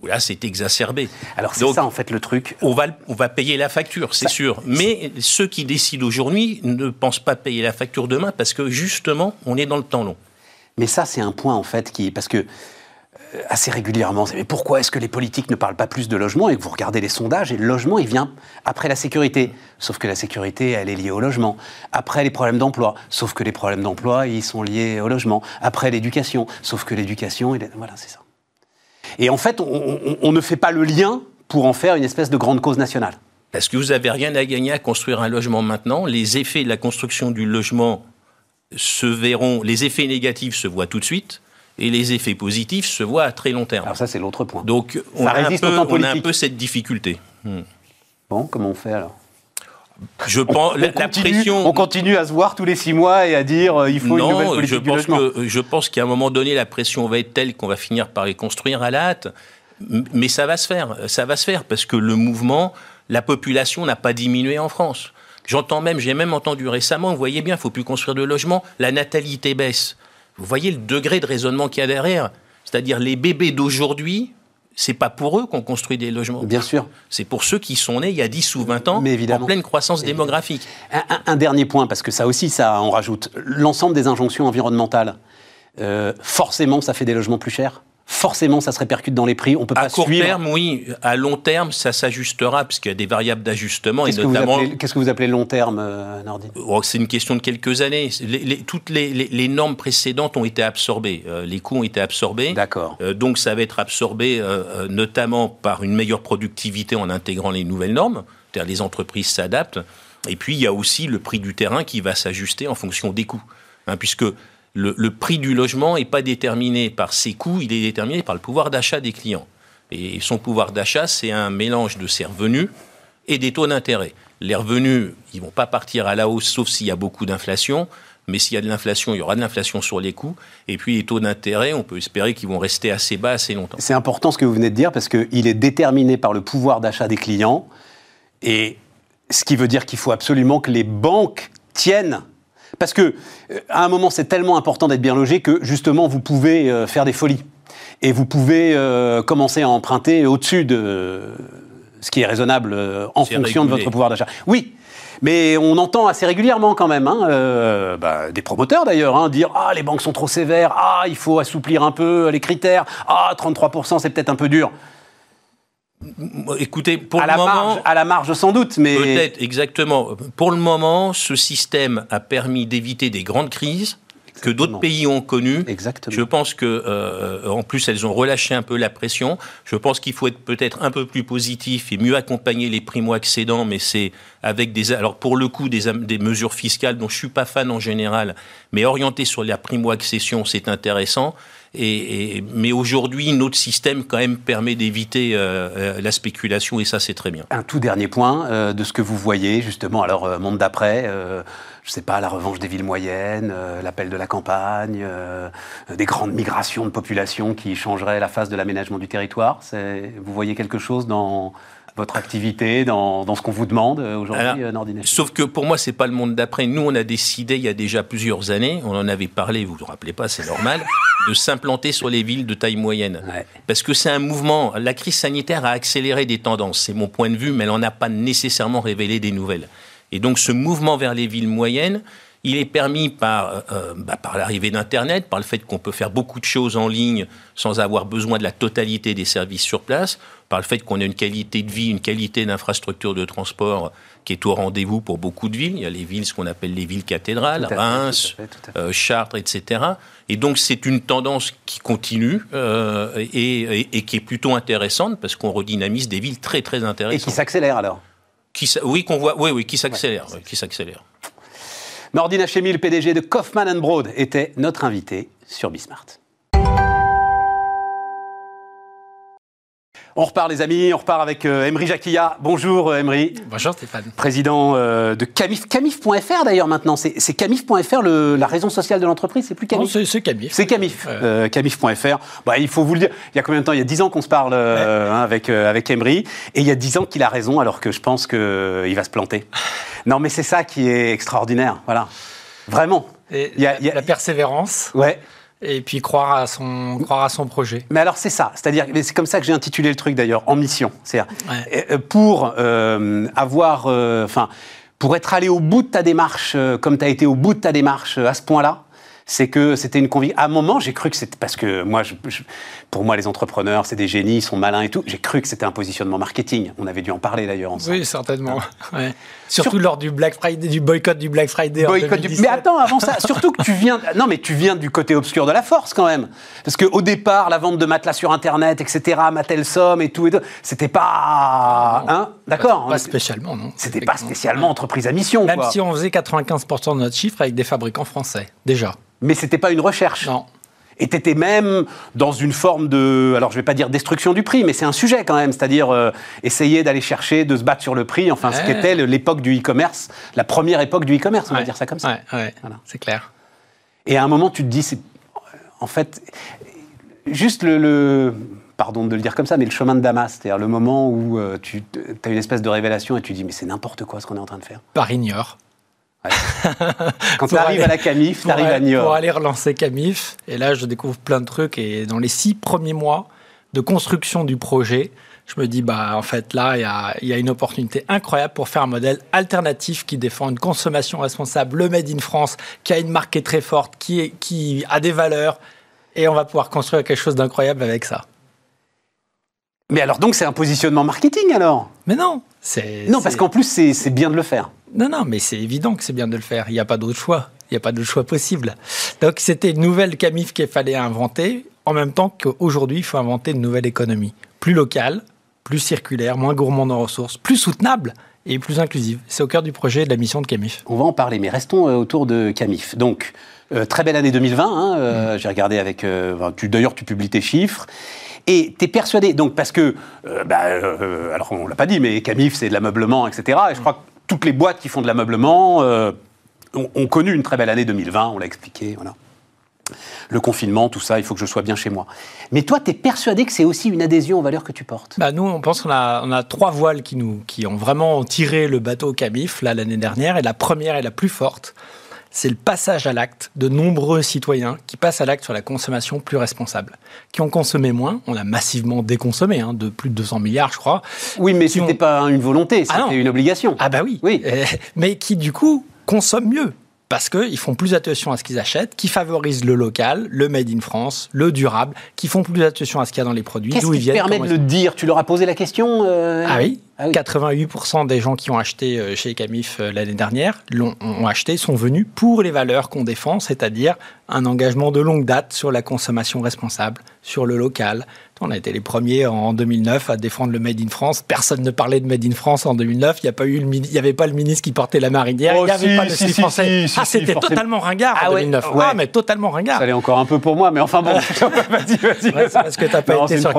là c'est exacerbé. Alors c'est ça en fait le truc. On va, on va payer la facture, c'est sûr. Mais ceux qui décident aujourd'hui ne pensent pas payer la facture demain parce que justement on est dans le temps long. Mais ça c'est un point en fait qui parce que euh, assez régulièrement, mais pourquoi est-ce que les politiques ne parlent pas plus de logement et que vous regardez les sondages et le logement il vient après la sécurité? Sauf que la sécurité elle est liée au logement. Après les problèmes d'emploi, sauf que les problèmes d'emploi ils sont liés au logement. Après l'éducation, sauf que l'éducation voilà c'est ça. Et en fait, on, ne fait pas le lien pour en faire une espèce de grande cause nationale. Parce que vous n'avez rien à gagner à construire un logement maintenant. Les effets de la construction du logement se verront, les effets négatifs se voient tout de suite et les effets positifs se voient à très long terme. Alors ça, c'est l'autre point. Donc, on, a, un peu, on a un peu cette difficulté. Hmm. Bon, comment on fait alors? Je pense, on, continue, on continue à se voir tous les six mois et à dire euh, il faut une nouvelle politique je pense Que, je pense qu'à un moment donné, la pression va être telle qu'on va finir par les construire à la hâte. Mais ça va se faire, ça va se faire parce que le mouvement, la population n'a pas diminué en France. J'entends même, j'ai même entendu récemment, vous voyez bien, il faut plus construire de logements, la natalité baisse. Vous voyez le degré de raisonnement qu'il y a derrière. C'est-à-dire les bébés d'aujourd'hui c'est pas pour eux qu'on construit des logements. Bien sûr. C'est pour ceux qui sont nés il y a 10 ou 20 ans en pleine croissance démographique. Un, dernier point, parce que ça aussi, ça en rajoute. L'ensemble des injonctions environnementales, euh, forcément, ça fait des logements plus chers forcément, ça se répercute dans les prix. On peut à pas court terme, oui. À long terme, ça s'ajustera, puisqu'il y a des variables d'ajustement. Qu'est-ce, que, vous appelez long terme, euh, Nordine oh, C'est une question de quelques années. toutes les, normes précédentes ont été absorbées. Euh, les coûts ont été absorbés. D'accord. Euh, donc, ça va être absorbé notamment par une meilleure productivité en intégrant les nouvelles normes. C'est-à-dire les entreprises s'adaptent. Et puis, il y a aussi le prix du terrain qui va s'ajuster en fonction des coûts. Hein, puisque le, prix du logement n'est pas déterminé par ses coûts, il est déterminé par le pouvoir d'achat des clients. Et son pouvoir d'achat, c'est un mélange de ses revenus et des taux d'intérêt. Les revenus, ils vont pas partir à la hausse, sauf s'il y a beaucoup d'inflation. Mais s'il y a de l'inflation, il y aura de l'inflation sur les coûts. Et puis les taux d'intérêt, on peut espérer qu'ils vont rester assez bas assez longtemps. C'est important ce que vous venez de dire parce qu'il est déterminé par le pouvoir d'achat des clients. Et ce qui veut dire qu'il faut absolument que les banques tiennent parce que euh, à un moment, c'est tellement important d'être bien logé que justement, vous pouvez euh, faire des folies. Et vous pouvez euh, commencer à emprunter au-dessus de ce qui est raisonnable en fonction de votre pouvoir d'achat. Oui, mais on entend assez régulièrement quand même, hein, bah, des promoteurs d'ailleurs, hein, dire Ah, les banques sont trop sévères, ah, il faut assouplir un peu les critères, ah, 33%, c'est peut-être un peu dur. Écoutez, pour à le la moment, marge, à la marge sans doute, mais peut-être exactement. Pour le moment, ce système a permis d'éviter des grandes crises que d'autres pays ont connues. Exactement. Je pense que, euh, en plus, elles ont relâché un peu la pression. Je pense qu'il faut être peut-être un peu plus positif et mieux accompagner les primo-accédants, mais c'est avec des, alors pour le coup, des, des mesures fiscales dont je suis pas fan en général, mais orienté sur la primo-accession, c'est intéressant. Mais aujourd'hui, notre système quand même permet d'éviter euh, euh, la spéculation et ça, c'est très bien. Un tout dernier point euh, de ce que vous voyez justement, alors monde d'après, je ne sais pas, la revanche des villes moyennes, l'appel de la campagne, des grandes migrations de population qui changeraient la phase de l'aménagement du territoire. Vous voyez quelque chose dans votre activité, dans, dans ce qu'on vous demande euh, aujourd'hui, euh, Nordine Sauf que pour moi, c'est pas le monde d'après. Nous, on a décidé il y a déjà plusieurs années, on en avait parlé, vous vous rappelez pas, c'est normal, de s'implanter sur les villes de taille moyenne. Parce que c'est un mouvement. La crise sanitaire a accéléré des tendances, c'est mon point de vue, mais elle n'en a pas nécessairement révélé des nouvelles. Et donc, ce mouvement vers les villes moyennes, il est permis par, euh, bah, par l'arrivée d'Internet, par le fait qu'on peut faire beaucoup de choses en ligne sans avoir besoin de la totalité des services sur place, par le fait qu'on a une qualité de vie, une qualité d'infrastructure de transport qui est au rendez-vous pour beaucoup de villes. Il y a les villes, ce qu'on appelle les villes cathédrales, Reims, euh, Chartres, etc. Et donc c'est une tendance qui continue euh, et, qui est plutôt intéressante parce qu'on redynamise des villes très très intéressantes. Et qui s'accélère alors? Qui, Oui, qu'on voit, oui, oui, qui s'accélère, qui s'accélère. Nordine Hachemi, PDG de Kaufman Broad, était notre invité sur Bismart. On repart les amis, on repart avec euh, Emery Jacquilla. Bonjour euh, Emery. Bonjour Stéphane. Président euh, de Camif. Camif.fr d'ailleurs maintenant. C'est Camif.fr la raison sociale de l'entreprise, c'est plus Camif? C'est Camif. C'est Camif. Camif.fr. Bah, il faut vous le dire. Il y a combien de temps? Il y a 10 ans qu'on se parle hein, avec, avec Emery. Et il y a 10 ans qu'il a raison alors que je pense qu'il va se planter. Non mais c'est ça qui est extraordinaire. Voilà. Vraiment. il y a, la persévérance. Ouais et puis croire à son, croire à son projet. Mais alors c'est ça, c'est-à-dire, c'est comme ça que j'ai intitulé le truc d'ailleurs, en mission. C'est euh, pour euh, avoir, euh, enfin, pour être allé au bout de ta démarche, comme tu as été au bout de ta démarche à ce point-là, c'est que c'était une conviction. À un moment, j'ai cru que c'était parce que moi, je, pour moi, les entrepreneurs, c'est des génies, ils sont malins et tout. J'ai cru que c'était un positionnement marketing. On avait dû en parler d'ailleurs ensemble. Oui, certainement. Ouais. Surtout lors du Black Friday, du boycott du Black Friday. Boycott en 2017. Mais attends, avant ça, surtout que tu viens. Non, mais tu viens du côté obscur de la force quand même, parce qu'au départ, la vente de matelas sur Internet, etc., Mattel Somme et tout, et tout c'était pas, hein, d'accord. Pas, spécialement, non. C'était pas spécialement entreprise à mission. Même si on faisait 95% de notre chiffre avec des fabricants français, déjà mais c'était pas une recherche. Non. Et tu étais même dans une forme de, alors je vais pas dire destruction du prix, mais c'est un sujet quand même, c'est-à-dire euh, essayer d'aller chercher, de se battre sur le prix, enfin ce qu'était l'époque du e-commerce, la première époque du e-commerce, on va dire ça comme ça. Ouais, voilà. c'est clair. Et à un moment, tu te dis, c'est, en fait, juste le, pardon de le dire comme ça, mais le chemin de Damas, c'est-à-dire le moment où euh, tu as une espèce de révélation et tu dis, mais c'est n'importe quoi ce qu'on est en train de faire. Par ignore. Quand tu arrives à la Camif, tu arrives à Niort. Pour aller relancer Camif, et là je découvre plein de trucs. Et dans les six premiers mois de construction du projet, je me dis, bah, en fait, là, il y a, une opportunité incroyable pour faire un modèle alternatif qui défend une consommation responsable, le Made in France, qui a une marque qui est très forte, qui, est, qui a des valeurs, et on va pouvoir construire quelque chose d'incroyable avec ça. Mais alors, donc, c'est un positionnement marketing, alors? Mais non Non, parce qu'en plus, c'est bien de le faire. Non, non, mais c'est évident que c'est bien de le faire. Il n'y a pas d'autre choix. Il n'y a pas d'autre choix possible. Donc c'était une nouvelle Camif qu'il fallait inventer, en même temps qu'aujourd'hui, il faut inventer une nouvelle économie. Plus locale, plus circulaire, moins gourmande en ressources, plus soutenable et plus inclusive. C'est au cœur du projet de la mission de Camif. On va en parler, mais restons euh, autour de Camif. Donc, euh, très belle année 2020. Hein, euh, mm. J'ai regardé avec. D'ailleurs, tu publies tes chiffres. Et tu es persuadé, donc parce que, bah, alors on l'a pas dit, mais Camif c'est de l'ameublement, etc. Et je crois que toutes les boîtes qui font de l'ameublement euh, ont, connu une très belle année 2020, on l'a expliqué. Voilà. Le confinement, tout ça, il faut que je sois bien chez moi. Mais toi, tu es persuadé que c'est aussi une adhésion aux valeurs que tu portes? Bah Nous, on pense qu'on a, trois voiles qui, nous, qui ont vraiment tiré le bateau Camif l'année dernière. Et la première est la plus forte c'est le passage à l'acte de nombreux citoyens qui passent à l'acte sur la consommation plus responsable, qui ont consommé moins. On a massivement déconsommé, hein, de plus de 200 milliards, je crois. Oui, mais ce n'était pas une volonté, ah c'était une obligation. Ah bah oui. oui. Euh, mais qui, du coup, consomment mieux parce qu'ils font plus attention à ce qu'ils achètent, qui favorisent le local, le made in France, le durable, qui font plus attention à ce qu'il y a dans les produits, d'où ils viennent. Qu'est-ce qui permet de le dire? Tu leur as posé la question euh, ah oui 88% ah des gens qui ont acheté euh, chez Camif euh, l'année dernière l'ont ont acheté, sont venus pour les valeurs qu'on défend, c'est-à-dire un engagement de longue date sur la consommation responsable, sur le local. On a été les premiers en 2009 à défendre le Made in France. Personne ne parlait de Made in France en 2009. Il n'y a pas eu le, il y avait pas le ministre qui portait la marinière. il n'y avait pas le si, français. ah, c'était totalement ringard en 2009. Ah, ah, mais totalement ringard. Ça allait encore un peu pour moi, mais enfin bon. vas-y, vas-y. Ouais, parce que tu n'as pas été sur.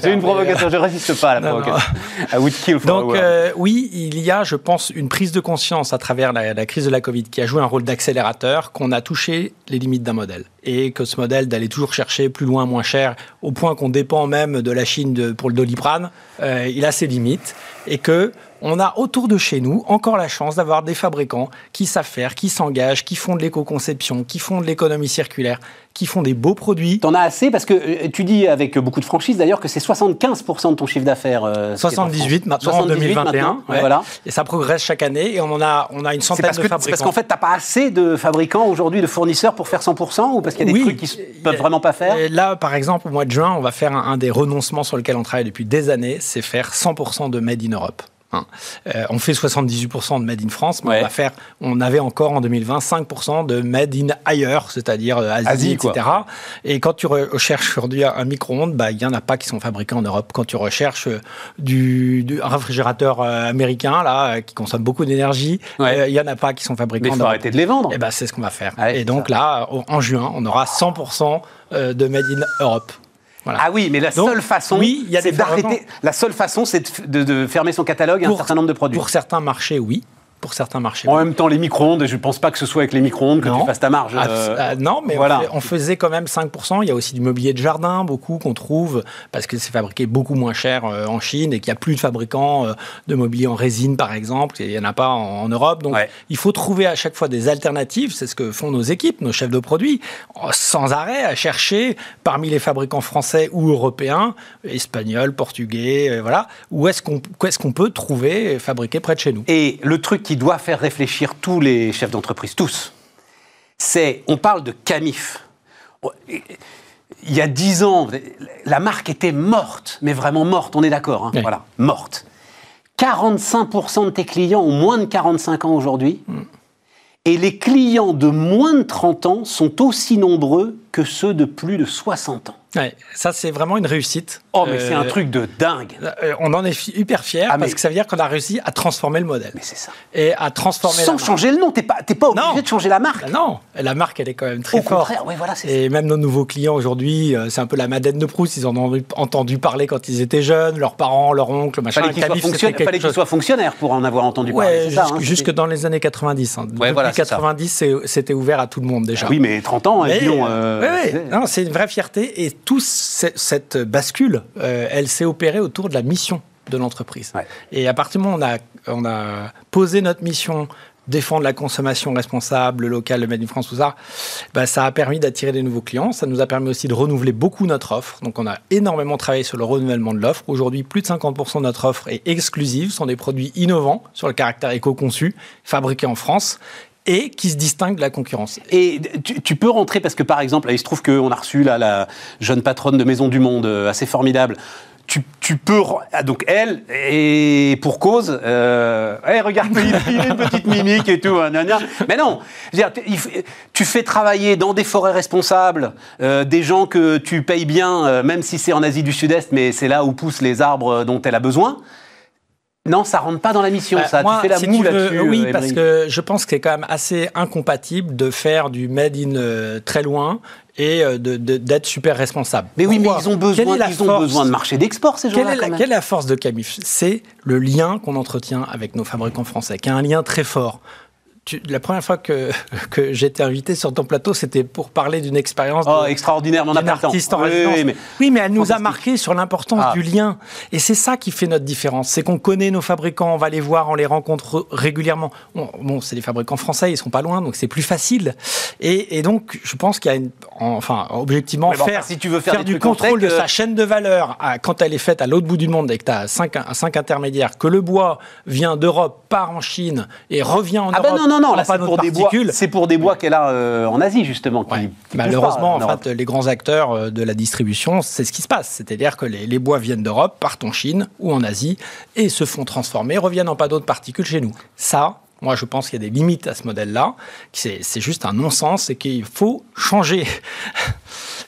C'est une provocation. Je résiste pas à la provocation. I would kill donc euh, oui, il y a, je pense, une prise de conscience à travers la, crise de la Covid qui a joué un rôle d'accélérateur, qu'on a touché les limites d'un modèle et que ce modèle d'aller toujours chercher plus loin, moins cher, au point qu'on dépend même de la Chine pour le doliprane, euh, il a ses limites et que on a autour de chez nous encore la chance d'avoir des fabricants qui savent faire, qui s'engagent, qui font de l'éco-conception, qui font de l'économie circulaire, qui font des beaux produits. T'en as assez parce que euh, tu dis avec beaucoup de franchise d'ailleurs que c'est 75% de ton chiffre d'affaires. 78 euh, maintenant en 2021. Voilà. Et ça progresse chaque année et on a, on a une centaine de fabricants. C'est parce qu'en fait, t'as pas assez de fabricants aujourd'hui, de fournisseurs pour faire 100% ou parce qu'il y a des trucs qui peuvent vraiment pas faire? Là, par exemple, au mois de juin, on va faire un des renoncements sur lequel on travaille depuis des années, c'est faire 100% de Made in Europe. Hein. Euh, on fait 78% de Made in France, mais on va faire, on avait encore en 2020 5% de Made in ailleurs, c'est-à-dire euh, Asie, etc. Et quand tu recherches aujourd'hui un micro-ondes, bah, il n'y en a pas qui sont fabriqués en Europe. Quand tu recherches euh, du, un réfrigérateur américain, là, qui consomme beaucoup d'énergie, il n'y en a pas qui sont fabriqués en Europe. Mais il faut arrêter de les vendre. Et eh ben, c'est ce qu'on va faire. et donc là, en juin, on aura 100% de Made in Europe. Ah oui, mais la seule façon, c'est d'arrêter. La seule façon, c'est de, fermer son catalogue à un certain nombre de produits. Pour certains marchés, oui pour certains marchés. En même temps, les micro-ondes, je ne pense pas que ce soit avec les micro-ondes que tu fasses ta marge. Ah, euh, ah, non, mais voilà. on, faisait quand même 5%. Il y a aussi du mobilier de jardin, beaucoup qu'on trouve, parce que c'est fabriqué beaucoup moins cher euh, en Chine et qu'il n'y a plus de fabricants euh, de mobilier en résine, par exemple. Il n'y en a pas en, Europe. Donc, il faut trouver à chaque fois des alternatives. C'est ce que font nos équipes, nos chefs de produits, sans arrêt à chercher parmi les fabricants français ou européens, espagnols, portugais, voilà, où est-ce qu'on est qu'on peut trouver fabriqué près de chez nous. Et le truc qui doit faire réfléchir tous les chefs d'entreprise, tous, c'est, on parle de Camif. Il y a dix ans, la marque était morte, mais vraiment morte, on est d'accord, hein, voilà, morte. 45% de tes clients ont moins de 45 ans aujourd'hui. Mm. Et les clients de moins de 30 ans sont aussi nombreux que ceux de plus de 60 ans. Ouais, ça, c'est vraiment une réussite. Oh, mais c'est un euh, truc de dingue. Euh, on en est hyper fiers ah, parce que ça veut dire qu'on a réussi à transformer le modèle. Mais c'est ça. Et à transformer. Sans changer le nom. T'es pas, pas obligé de changer la marque. Bah non, la marque, elle est quand même très Au forte. Contraire, voilà, Et même nos nouveaux clients aujourd'hui, euh, c'est un peu la Madeleine de Proust. Ils en ont entendu parler quand ils étaient jeunes, leurs parents, leur oncle, machin. Fallait qu'ils soient, soient, fonctionnaires pour en avoir entendu parler. Jusque, hein, jusque dans les années 90. Hein. Ouais, Depuis 90, c'était ouvert à tout le monde déjà. oui, mais 30 ans, mais, c'est une vraie fierté. Et tous cette bascule, euh, elle s'est opérée autour de la mission de l'entreprise. Et à partir du moment où on a, on a posé notre mission, défendre la consommation responsable, locale, le Made in France, tout ça, bah, ça a permis d'attirer des nouveaux clients. Ça nous a permis aussi de renouveler beaucoup notre offre. Donc, on a énormément travaillé sur le renouvellement de l'offre. Aujourd'hui, plus de 50% de notre offre est exclusive. Ce sont des produits innovants sur le caractère éco-conçu, fabriqués en France et qui se distingue de la concurrence. Et tu, peux rentrer, parce que par exemple, il se trouve qu'on a reçu là, la jeune patronne de Maison du Monde, euh, assez formidable. Tu, tu, peux. Ah, donc, elle, et pour cause, euh, regarde, il, a une petite mimique et tout. Hein, Mais non, dire, tu fais travailler dans des forêts responsables euh, des gens que tu payes bien, euh, même si c'est en Asie du Sud-Est, mais c'est là où poussent les arbres dont elle a besoin. Non, ça rentre pas dans la mission, bah, ça. tu fais la moue là-dessus. Oui, euh, parce que je pense que c'est quand même assez incompatible de faire du made in euh, très loin et euh, d'être super responsable. Mais oui, mais ils ont besoin, ils ont besoin de marché d'export, ces gens-là. Quelle, quelle, est la force de Camif C'est le lien qu'on entretient avec nos fabricants français, qui a un lien très fort la première fois que, que j'étais invité sur ton plateau, c'était pour parler d'une expérience oh, extraordinaire, mon artiste en oui, Mais, oui, mais elle nous a marqué sur l'importance ah. du lien. Et c'est ça qui fait notre différence. C'est qu'on connaît nos fabricants, on va les voir, on les rencontre régulièrement. Bon, c'est des fabricants français, ils sont pas loin, donc c'est plus facile. Et, et, donc, je pense qu'il y a une, enfin, objectivement, faire, si tu veux faire, du contrôle de sa chaîne de valeur quand elle est faite à l'autre bout du monde et que tu as cinq, cinq intermédiaires, que le bois vient d'Europe, part en Chine et revient en ah ben Europe. non, non, non, là, c'est pour, des bois, c'est pour des bois qu'elle a euh, en Asie, justement. Qui, Malheureusement, en, fait, les grands acteurs euh, de la distribution, c'est ce qui se passe. C'est-à-dire que les, les bois viennent d'Europe, partent en Chine ou en Asie et se font transformer, reviennent en pas d'autres particules chez nous. Ça, moi, je pense qu'il y a des limites à ce modèle-là. C'est juste un non-sens et qu'il faut changer.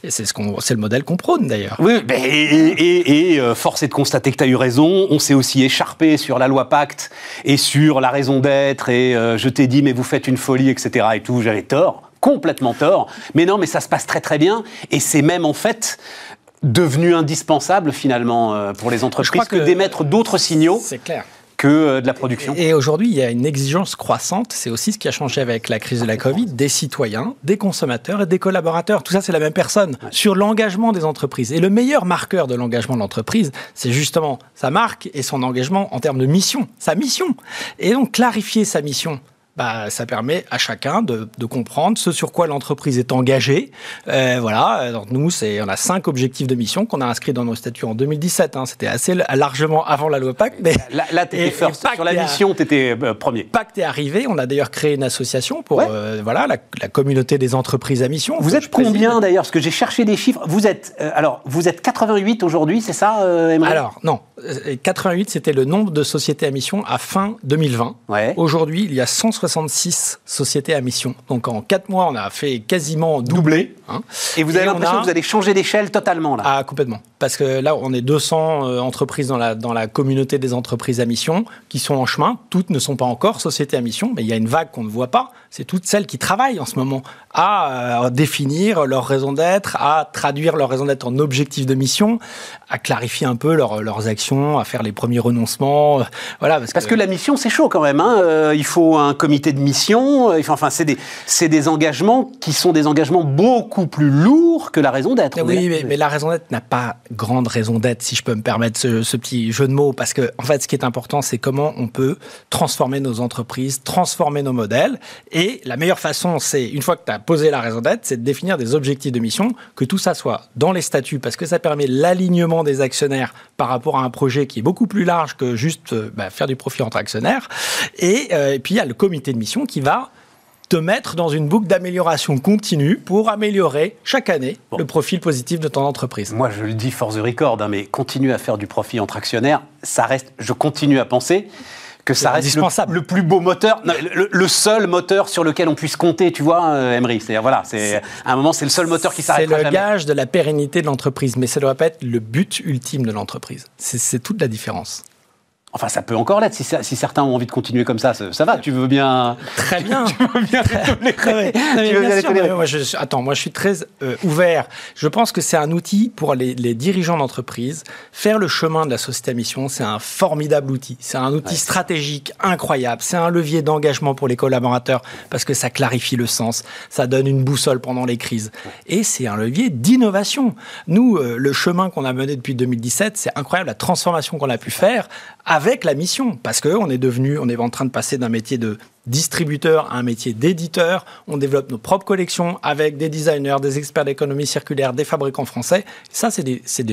C'est ce le modèle qu'on prône d'ailleurs. Oui, et, et, euh, force est de constater que tu as eu raison. On s'est aussi écharpé sur la loi Pacte et sur la raison d'être. Et euh, je t'ai dit, mais vous faites une folie, etc. Et tout, j'avais tort, complètement tort. Mais non, mais ça se passe très très bien. Et c'est même en fait devenu indispensable finalement euh, pour les entreprises que d'émettre d'autres signaux. C'est clair que euh, de la production. Et aujourd'hui, il y a une exigence croissante, c'est aussi ce qui a changé avec la crise de la Covid, des citoyens, des consommateurs et des collaborateurs. Tout ça, c'est la même personne, sur l'engagement des entreprises. Et le meilleur marqueur de l'engagement de l'entreprise, c'est justement sa marque et son engagement en termes de mission, sa mission. Et donc, clarifier sa mission, bah, ça permet à chacun de, de comprendre ce sur quoi l'entreprise est engagée. Euh, voilà, donc nous, c'est, on a cinq objectifs de mission qu'on a inscrits dans nos statuts en 2017. Hein. C'était assez largement avant la loi Pacte. Mais là, là t'étais first. Sur la mission, tu étais euh, premier. Pacte est arrivé. On a d'ailleurs créé une association pour euh, voilà, la, la, communauté des entreprises à mission. Vous êtes combien d'ailleurs? Parce que j'ai cherché des chiffres. Vous êtes, euh, alors, vous êtes 88 aujourd'hui, c'est ça, Emmanuel Alors, non. 88, c'était le nombre de sociétés à mission à fin 2020. Ouais. Aujourd'hui, il y a 160 66 sociétés à mission. Donc en 4 mois, on a fait quasiment doubler. Hein. Et vous avez l'impression que vous allez changer d'échelle totalement là? Ah, complètement. Parce que là, on est 200 euh, entreprises dans la, dans la communauté des entreprises à mission qui sont en chemin. Toutes ne sont pas encore sociétés à mission, mais il y a une vague qu'on ne voit pas. C'est toutes celles qui travaillent en ce moment à euh, définir leur raison d'être, à traduire leur raison d'être en objectif de mission, à clarifier un peu leurs actions, à faire les premiers renoncements. Euh, voilà, parce, que, la mission, c'est chaud quand même. Hein. il faut un comité de mission. Enfin, c'est des, des engagements qui sont des engagements beaucoup plus lourds que la raison d'être. Oui, mais, mais la raison d'être n'a pas grande raison d'être, si je peux me permettre ce, petit jeu de mots, parce que en fait, ce qui est important, c'est comment on peut transformer nos entreprises, transformer nos modèles. Et la meilleure façon, c'est une fois que tu as posé la raison d'être, c'est de définir des objectifs de mission, que tout ça soit dans les statuts, parce que ça permet l'alignement des actionnaires par rapport à un projet qui est beaucoup plus large que juste euh, bah, faire du profit entre actionnaires. Et, euh, et puis il y a le comité de mission qui va te mettre dans une boucle d'amélioration continue pour améliorer chaque année le profil positif de ton entreprise. Moi, je le dis for the record, hein, mais continue à faire du profit entre actionnaires, ça reste, je continue à penser que ça reste le, plus beau moteur, le, seul moteur sur lequel on puisse compter, tu vois, euh, Emery. C'est voilà, c'est à un moment c'est le seul moteur qui s'arrête. C'est le gage de la pérennité de l'entreprise, mais ça doit pas être le but ultime de l'entreprise. C'est toute la différence. Enfin, ça peut encore l'être. Si, si, certains ont envie de continuer comme ça, ça, va. Tu veux bien. Très bien. tu veux Attends, moi, je suis très euh, ouvert. Je pense que c'est un outil pour les, dirigeants d'entreprise. Faire le chemin de la société à mission, c'est un formidable outil. C'est un outil stratégique incroyable. C'est un levier d'engagement pour les collaborateurs parce que ça clarifie le sens. Ça donne une boussole pendant les crises. Et c'est un levier d'innovation. Nous, euh, le chemin qu'on a mené depuis 2017, c'est incroyable la transformation qu'on a pu faire avec la mission, parce qu'on est devenu, on est en train de passer d'un métier de distributeur à un métier d'éditeur. On développe nos propres collections avec des designers, des experts d'économie circulaire, des fabricants français. Ça, c'est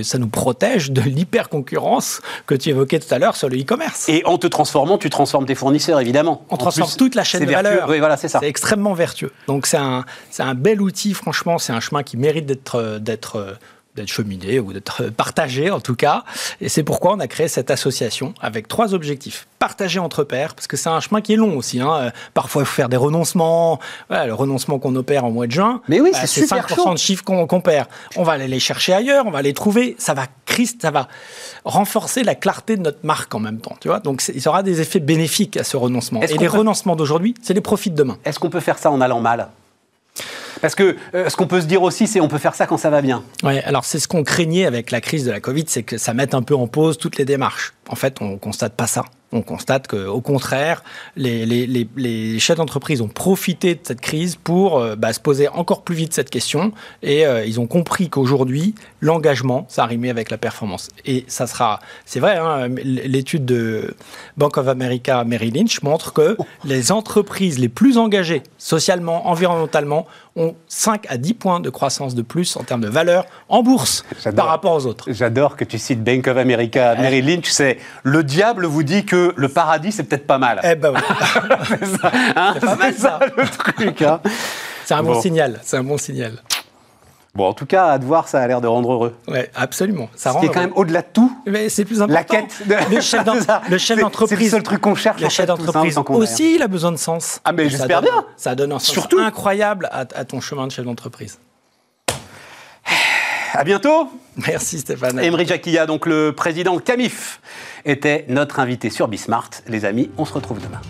ça nous protège de l'hyper-concurrence que tu évoquais tout à l'heure sur le e-commerce. Et en te transformant, tu transformes tes fournisseurs, évidemment. On transforme toute la chaîne de valeur. Oui, voilà, c'est ça. C'est extrêmement vertueux. Donc, c'est un, un bel outil, franchement. C'est un chemin qui mérite d'être d'être cheminé ou d'être partagé en tout cas. Et c'est pourquoi on a créé cette association avec trois objectifs. Partager entre pairs, parce que c'est un chemin qui est long aussi. Hein. Parfois, il faut faire des renoncements. le renoncement qu'on opère en mois de juin, Mais oui, bah, c'est 5% de chiffres qu'on perd. On va aller les chercher ailleurs, on va les trouver. Ça va, Christ, ça va renforcer la clarté de notre marque en même temps. Tu vois Donc, il y aura des effets bénéfiques à ce renoncement. Et les renoncements d'aujourd'hui, c'est les profits de demain. Est-ce qu'on peut faire ça en allant mal? Parce que euh, ce qu'on peut se dire aussi, c'est on peut faire ça quand ça va bien. Oui, alors c'est ce qu'on craignait avec la crise de la Covid, c'est que ça mette un peu en pause toutes les démarches. En fait, on constate pas ça. On constate qu'au contraire, les, chefs d'entreprise ont profité de cette crise pour euh, bah, se poser encore plus vite cette question et euh, ils ont compris qu'aujourd'hui, l'engagement, ça rimé avec la performance. Et ça sera, c'est vrai, hein, l'étude de Bank of America Merrill Lynch montre que les entreprises les plus engagées socialement, environnementalement, ont 5 à 10 points de croissance de plus en termes de valeur en bourse par rapport aux autres. J'adore que tu cites Bank of America. Merrill Lynch, c'est le diable vous dit que le paradis, c'est peut-être pas mal. Eh ben oui. Hein, c'est pas mal ça. le truc. Hein. C'est un bon. signal. C'est un bon signal. Bon, en tout cas, à te voir, ça a l'air de rendre heureux. Oui, absolument. Ça rend. quand même au-delà de tout. Mais c'est plus important. La quête. De... Le chef d'entreprise. C'est le seul truc qu'on cherche. Le chef d'entreprise aussi, il a besoin de sens. Ah, mais j'espère bien. Ça donne un sens Surtout. incroyable à, à ton chemin de chef d'entreprise. À bientôt. Merci Stéphane. Emery Jacquilla, donc le président Camif, était notre invité sur Bismart. Les amis, on se retrouve demain.